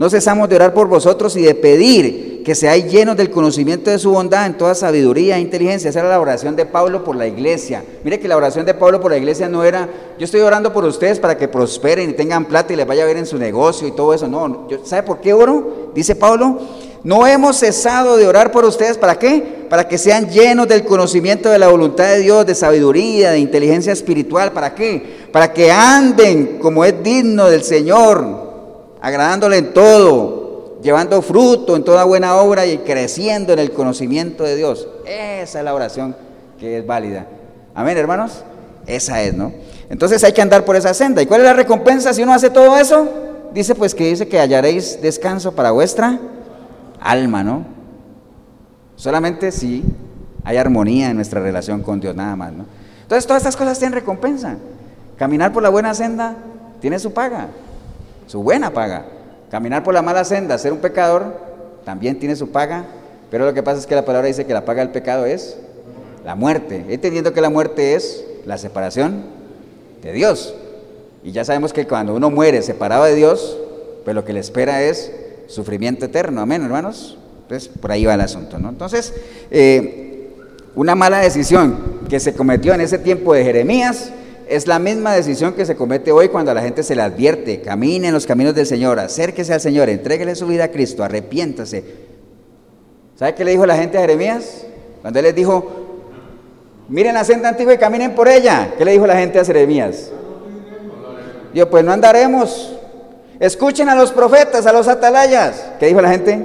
no cesamos de orar por vosotros y de pedir que seáis llenos del conocimiento de su bondad en toda sabiduría e inteligencia. Esa era la oración de Pablo por la iglesia. Mire que la oración de Pablo por la iglesia no era, yo estoy orando por ustedes para que prosperen y tengan plata y les vaya a ver en su negocio y todo eso. No, ¿sabe por qué oro? Dice Pablo, no hemos cesado de orar por ustedes. ¿Para qué? Para que sean llenos del conocimiento de la voluntad de Dios, de sabiduría, de inteligencia espiritual. ¿Para qué? Para que anden como es digno del Señor agradándole en todo, llevando fruto en toda buena obra y creciendo en el conocimiento de Dios. Esa es la oración que es válida. Amén, hermanos. Esa es, ¿no? Entonces hay que andar por esa senda. ¿Y cuál es la recompensa si uno hace todo eso? Dice pues que dice que hallaréis descanso para vuestra alma, ¿no? Solamente si hay armonía en nuestra relación con Dios, nada más, ¿no? Entonces todas estas cosas tienen recompensa. Caminar por la buena senda tiene su paga su buena paga. Caminar por la mala senda, ser un pecador, también tiene su paga, pero lo que pasa es que la palabra dice que la paga del pecado es la muerte, entendiendo que la muerte es la separación de Dios. Y ya sabemos que cuando uno muere separado de Dios, pues lo que le espera es sufrimiento eterno, amén, hermanos. Entonces, por ahí va el asunto, ¿no? Entonces, eh, una mala decisión que se cometió en ese tiempo de Jeremías es la misma decisión que se comete hoy cuando a la gente se le advierte, camine en los caminos del Señor, acérquese al Señor, entréguele su vida a Cristo, arrepiéntase. ¿Sabe qué le dijo la gente a Jeremías? Cuando él les dijo, miren la senda antigua y caminen por ella. ¿Qué le dijo la gente a Jeremías? Dijo, pues no andaremos. Escuchen a los profetas, a los atalayas. ¿Qué dijo la gente?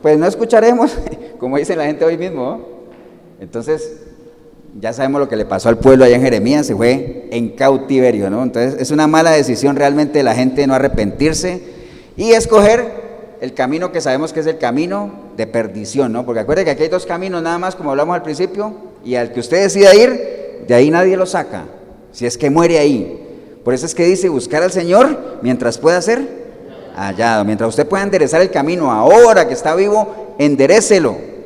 Pues no escucharemos, [LAUGHS] como dice la gente hoy mismo. Entonces, ya sabemos lo que le pasó al pueblo allá en Jeremías, se fue en cautiverio, ¿no? Entonces es una mala decisión realmente de la gente no arrepentirse y escoger el camino que sabemos que es el camino de perdición, ¿no? Porque acuérdense que aquí hay dos caminos nada más, como hablamos al principio, y al que usted decida ir, de ahí nadie lo saca, si es que muere ahí. Por eso es que dice buscar al Señor mientras pueda ser hallado, mientras usted pueda enderezar el camino, ahora que está vivo, enderecelo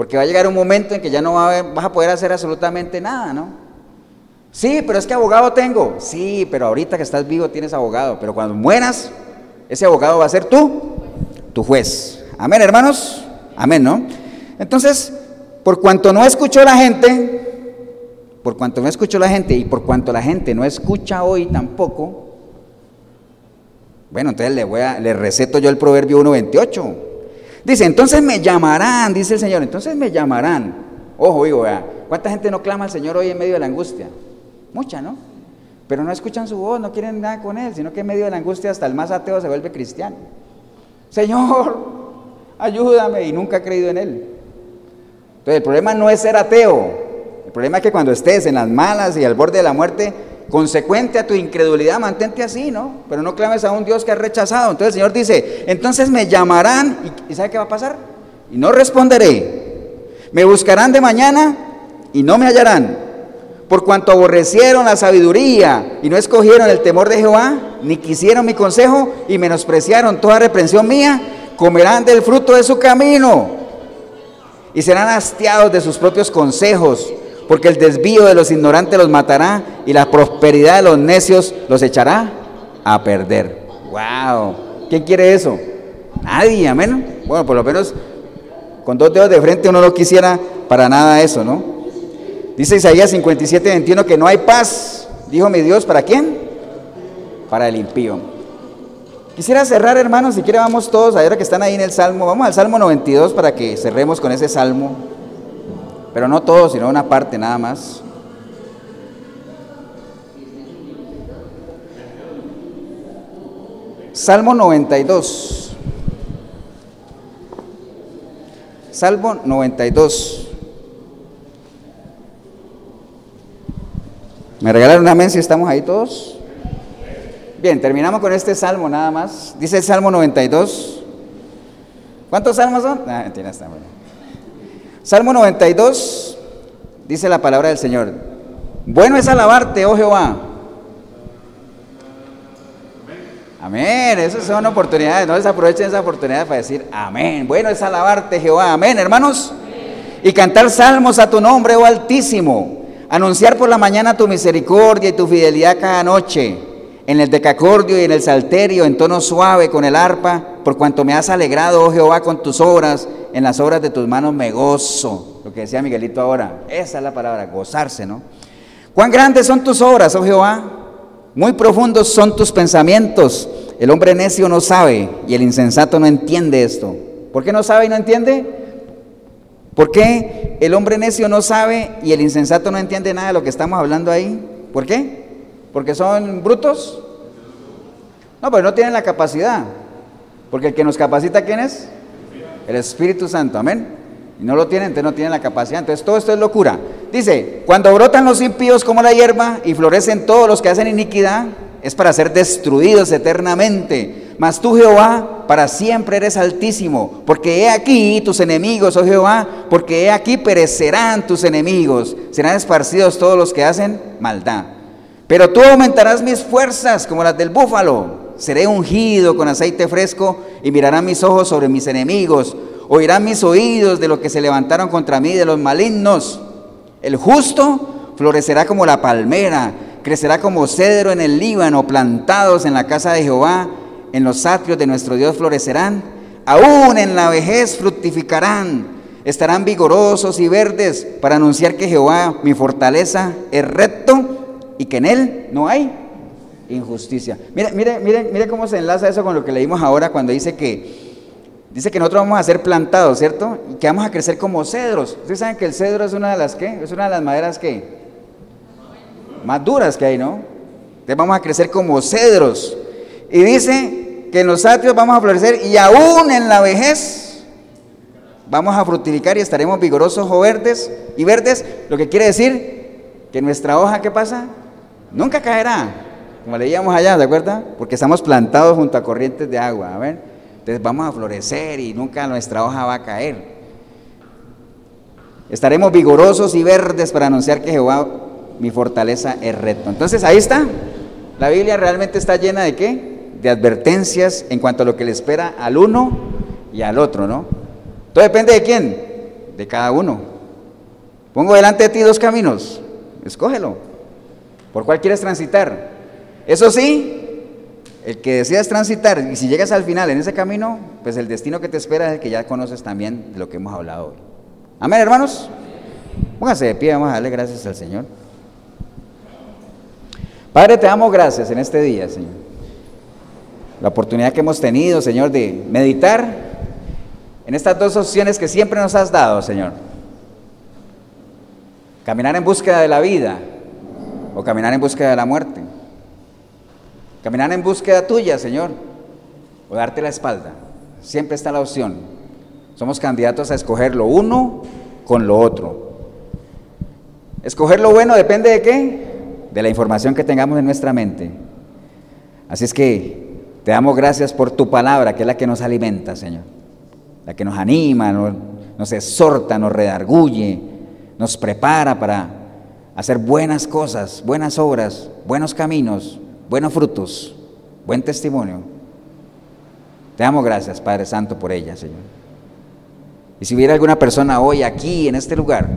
porque va a llegar un momento en que ya no vas a poder hacer absolutamente nada, ¿no? Sí, pero es que abogado tengo. Sí, pero ahorita que estás vivo tienes abogado. Pero cuando mueras, ese abogado va a ser tú, tu juez. Amén, hermanos. Amén, ¿no? Entonces, por cuanto no escuchó la gente, por cuanto no escuchó la gente y por cuanto la gente no escucha hoy tampoco, bueno, entonces le, voy a, le receto yo el proverbio 1.28. Dice, entonces me llamarán, dice el Señor, entonces me llamarán. Ojo, digo, ¿cuánta gente no clama al Señor hoy en medio de la angustia? Mucha, ¿no? Pero no escuchan su voz, no quieren nada con Él, sino que en medio de la angustia hasta el más ateo se vuelve cristiano. Señor, ayúdame, y nunca ha creído en Él. Entonces el problema no es ser ateo, el problema es que cuando estés en las malas y al borde de la muerte, consecuente a tu incredulidad, mantente así, ¿no? Pero no clames a un Dios que has rechazado. Entonces el Señor dice, entonces me llamarán y, ¿sabe qué va a pasar? Y no responderé. Me buscarán de mañana y no me hallarán. Por cuanto aborrecieron la sabiduría y no escogieron el temor de Jehová, ni quisieron mi consejo y menospreciaron toda reprensión mía, comerán del fruto de su camino y serán hastiados de sus propios consejos porque el desvío de los ignorantes los matará y la prosperidad de los necios los echará a perder. ¡Wow! ¿Quién quiere eso? Nadie, amén. Bueno, por lo menos con dos dedos de frente uno no quisiera para nada eso, ¿no? Dice Isaías 57, 21 que no hay paz, dijo mi Dios, ¿para quién? Para el impío. Quisiera cerrar, hermanos, si quiere vamos todos, ahora que están ahí en el Salmo, vamos al Salmo 92 para que cerremos con ese Salmo pero no todo, sino una parte nada más. Salmo 92. Salmo 92. ¿Me regalaron una amén si estamos ahí todos? Bien, terminamos con este salmo nada más. Dice el Salmo 92. ¿Cuántos salmos son? Ah, está bueno. Salmo 92 dice la palabra del Señor. Bueno es alabarte, oh Jehová. Amén. Esas son oportunidades. No desaprovechen esa oportunidad para decir amén. Bueno es alabarte, Jehová. Amén, hermanos. Y cantar salmos a tu nombre, oh Altísimo. Anunciar por la mañana tu misericordia y tu fidelidad cada noche. En el decacordio y en el salterio, en tono suave, con el arpa, por cuanto me has alegrado, oh Jehová, con tus obras en las obras de tus manos me gozo. Lo que decía Miguelito ahora, esa es la palabra, gozarse, ¿no? Cuán grandes son tus obras, oh Jehová, muy profundos son tus pensamientos. El hombre necio no sabe y el insensato no entiende esto. ¿Por qué no sabe y no entiende? ¿Por qué el hombre necio no sabe y el insensato no entiende nada de lo que estamos hablando ahí? ¿Por qué? ¿Porque son brutos? No, pero no tienen la capacidad. Porque el que nos capacita, ¿quién es? El Espíritu Santo, amén. Y no lo tienen, entonces no tienen la capacidad. Entonces todo esto es locura. Dice, cuando brotan los impíos como la hierba y florecen todos los que hacen iniquidad, es para ser destruidos eternamente. Mas tú, Jehová, para siempre eres altísimo, porque he aquí tus enemigos, oh Jehová, porque he aquí perecerán tus enemigos, serán esparcidos todos los que hacen maldad. Pero tú aumentarás mis fuerzas como las del búfalo seré ungido con aceite fresco y mirarán mis ojos sobre mis enemigos, oirán mis oídos de los que se levantaron contra mí, de los malignos. El justo florecerá como la palmera, crecerá como cedro en el Líbano, plantados en la casa de Jehová, en los atrios de nuestro Dios florecerán, aún en la vejez fructificarán, Estarán vigorosos y verdes para anunciar que Jehová, mi fortaleza, es recto y que en él no hay injusticia. Mire, mire, mire, mire cómo se enlaza eso con lo que leímos ahora cuando dice que dice que nosotros vamos a ser plantados, ¿cierto? Y que vamos a crecer como cedros. Ustedes saben que el cedro es una de las ¿qué? Es una de las maderas que más duras que hay, ¿no? Entonces vamos a crecer como cedros. Y dice que en los atrios vamos a florecer y aún en la vejez vamos a fructificar y estaremos vigorosos o verdes y verdes, lo que quiere decir que nuestra hoja, ¿qué pasa? Nunca caerá, como leíamos allá, ¿de acuerdo? Porque estamos plantados junto a corrientes de agua, a ver. Entonces vamos a florecer y nunca nuestra hoja va a caer. Estaremos vigorosos y verdes para anunciar que Jehová, mi fortaleza, es recto. Entonces ahí está. La Biblia realmente está llena de qué? de advertencias en cuanto a lo que le espera al uno y al otro, ¿no? Todo depende de quién, de cada uno. Pongo delante de ti dos caminos, escógelo. ¿Por cuál quieres transitar? Eso sí, el que decidas transitar y si llegas al final en ese camino, pues el destino que te espera es el que ya conoces también de lo que hemos hablado hoy. Amén, hermanos. Pónganse de pie, vamos a darle gracias al Señor. Padre, te damos gracias en este día, Señor la oportunidad que hemos tenido, Señor, de meditar en estas dos opciones que siempre nos has dado, Señor. Caminar en búsqueda de la vida o caminar en búsqueda de la muerte. Caminar en búsqueda tuya, Señor, o darte la espalda. Siempre está la opción. Somos candidatos a escoger lo uno con lo otro. Escoger lo bueno depende de qué? De la información que tengamos en nuestra mente. Así es que te damos gracias por tu palabra, que es la que nos alimenta, Señor. La que nos anima, nos, exhorta, nos redarguye, nos prepara para hacer buenas cosas, buenas obras, buenos caminos, buenos frutos, buen testimonio. Te damos gracias, Padre Santo, por ella, Señor. Y si hubiera alguna persona hoy aquí, en este lugar,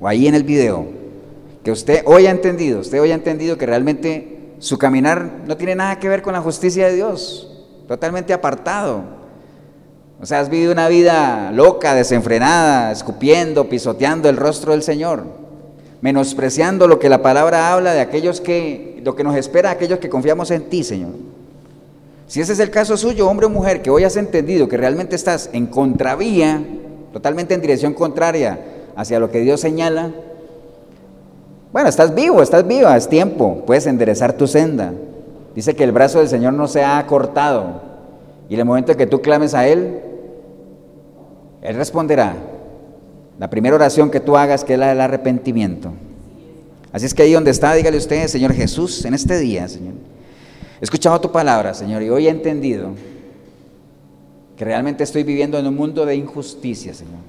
o ahí en el video, que usted hoy ha entendido, usted hoy ha entendido que realmente su caminar no tiene nada que ver con la justicia de Dios, totalmente apartado. O sea, has vivido una vida loca, desenfrenada, escupiendo, pisoteando el rostro del Señor, menospreciando lo que la palabra habla de aquellos que, lo que nos espera aquellos que confiamos en ti, Señor. Si ese es el caso suyo, hombre o mujer, que hoy has entendido que realmente estás en contravía, totalmente en dirección contraria hacia lo que Dios señala, bueno, estás vivo, estás viva, es tiempo, puedes enderezar tu senda. Dice que el brazo del Señor no se ha cortado. Y en el momento que tú clames a Él, Él responderá. La primera oración que tú hagas, que es la del arrepentimiento. Así es que ahí donde está, dígale usted, Señor Jesús, en este día, Señor. He escuchado tu palabra, Señor, y hoy he entendido que realmente estoy viviendo en un mundo de injusticia, Señor.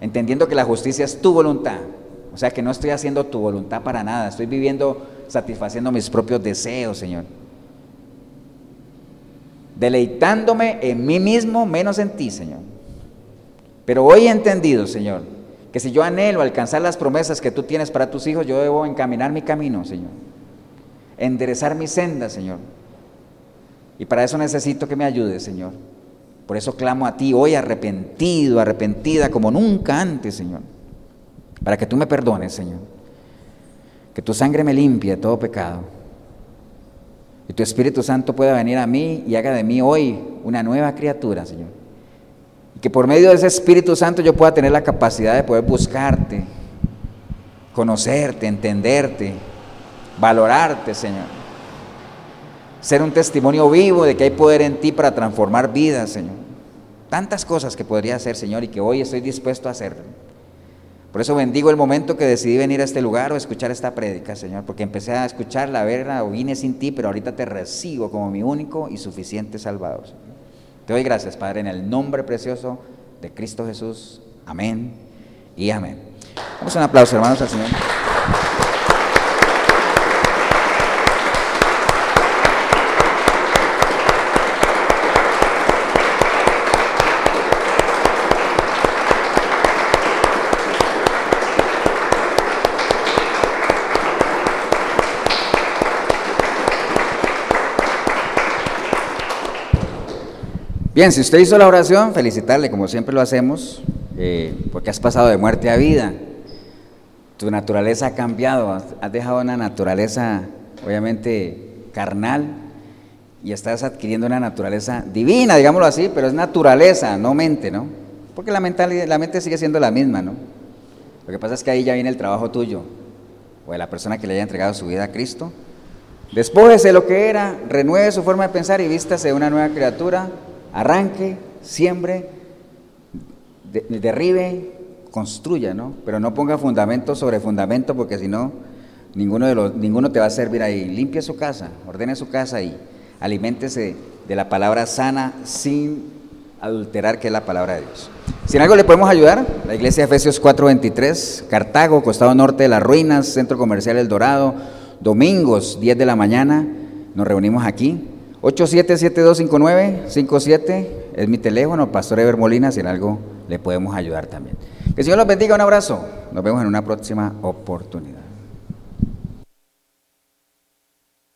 Entendiendo que la justicia es tu voluntad o sea que no estoy haciendo tu voluntad para nada, estoy viviendo satisfaciendo mis propios deseos, Señor. Deleitándome en mí mismo menos en ti, Señor. Pero hoy he entendido, Señor, que si yo anhelo alcanzar las promesas que tú tienes para tus hijos, yo debo encaminar mi camino, Señor. Enderezar mi senda, Señor. Y para eso necesito que me ayudes, Señor. Por eso clamo a ti hoy arrepentido, arrepentida como nunca antes, Señor para que tú me perdones, Señor. Que tu sangre me limpie de todo pecado. Y tu Espíritu Santo pueda venir a mí y haga de mí hoy una nueva criatura, Señor. Que por medio de ese Espíritu Santo yo pueda tener la capacidad de poder buscarte, conocerte, entenderte, valorarte, Señor. Ser un testimonio vivo de que hay poder en ti para transformar vidas, Señor. Tantas cosas que podría hacer, Señor, y que hoy estoy dispuesto a hacer. Por eso bendigo el momento que decidí venir a este lugar o escuchar esta prédica, Señor, porque empecé a escucharla, a verla o vine sin ti, pero ahorita te recibo como mi único y suficiente Salvador. Te doy gracias, Padre, en el nombre precioso de Cristo Jesús. Amén y amén. Vamos a un aplauso, hermanos, al Señor. Bien, si usted hizo la oración, felicitarle como siempre lo hacemos. eh, porque has pasado de muerte a vida. Tu naturaleza ha cambiado, has dejado una naturaleza obviamente carnal y estás adquiriendo una naturaleza divina, digámoslo así, pero es naturaleza, no mente, ¿no? Porque la, la mente sigue siendo la misma, ¿no? Lo que pasa es que ahí ya viene el trabajo tuyo, o de la persona que le haya entregado su vida a Cristo. Despójese de lo que era, renueve su forma de pensar y vístase de una nueva criatura, arranque, siembre, derribe, construya, ¿no? Pero no ponga fundamento sobre fundamento porque si no, ninguno, de los, ninguno te va a servir ahí. Limpie su casa, ordene su casa y aliméntese de la palabra sana sin adulterar que es la palabra de Dios. Si en algo le podemos ayudar, la iglesia de Efesios 4:23, Cartago, costado norte de las ruinas, centro comercial El Dorado, domingos 10 de la mañana, nos reunimos aquí. 87725957 es mi teléfono, Pastor Ever Molina, si en algo le podemos ayudar también. Que el Señor los bendiga, un abrazo. Nos vemos en una próxima oportunidad.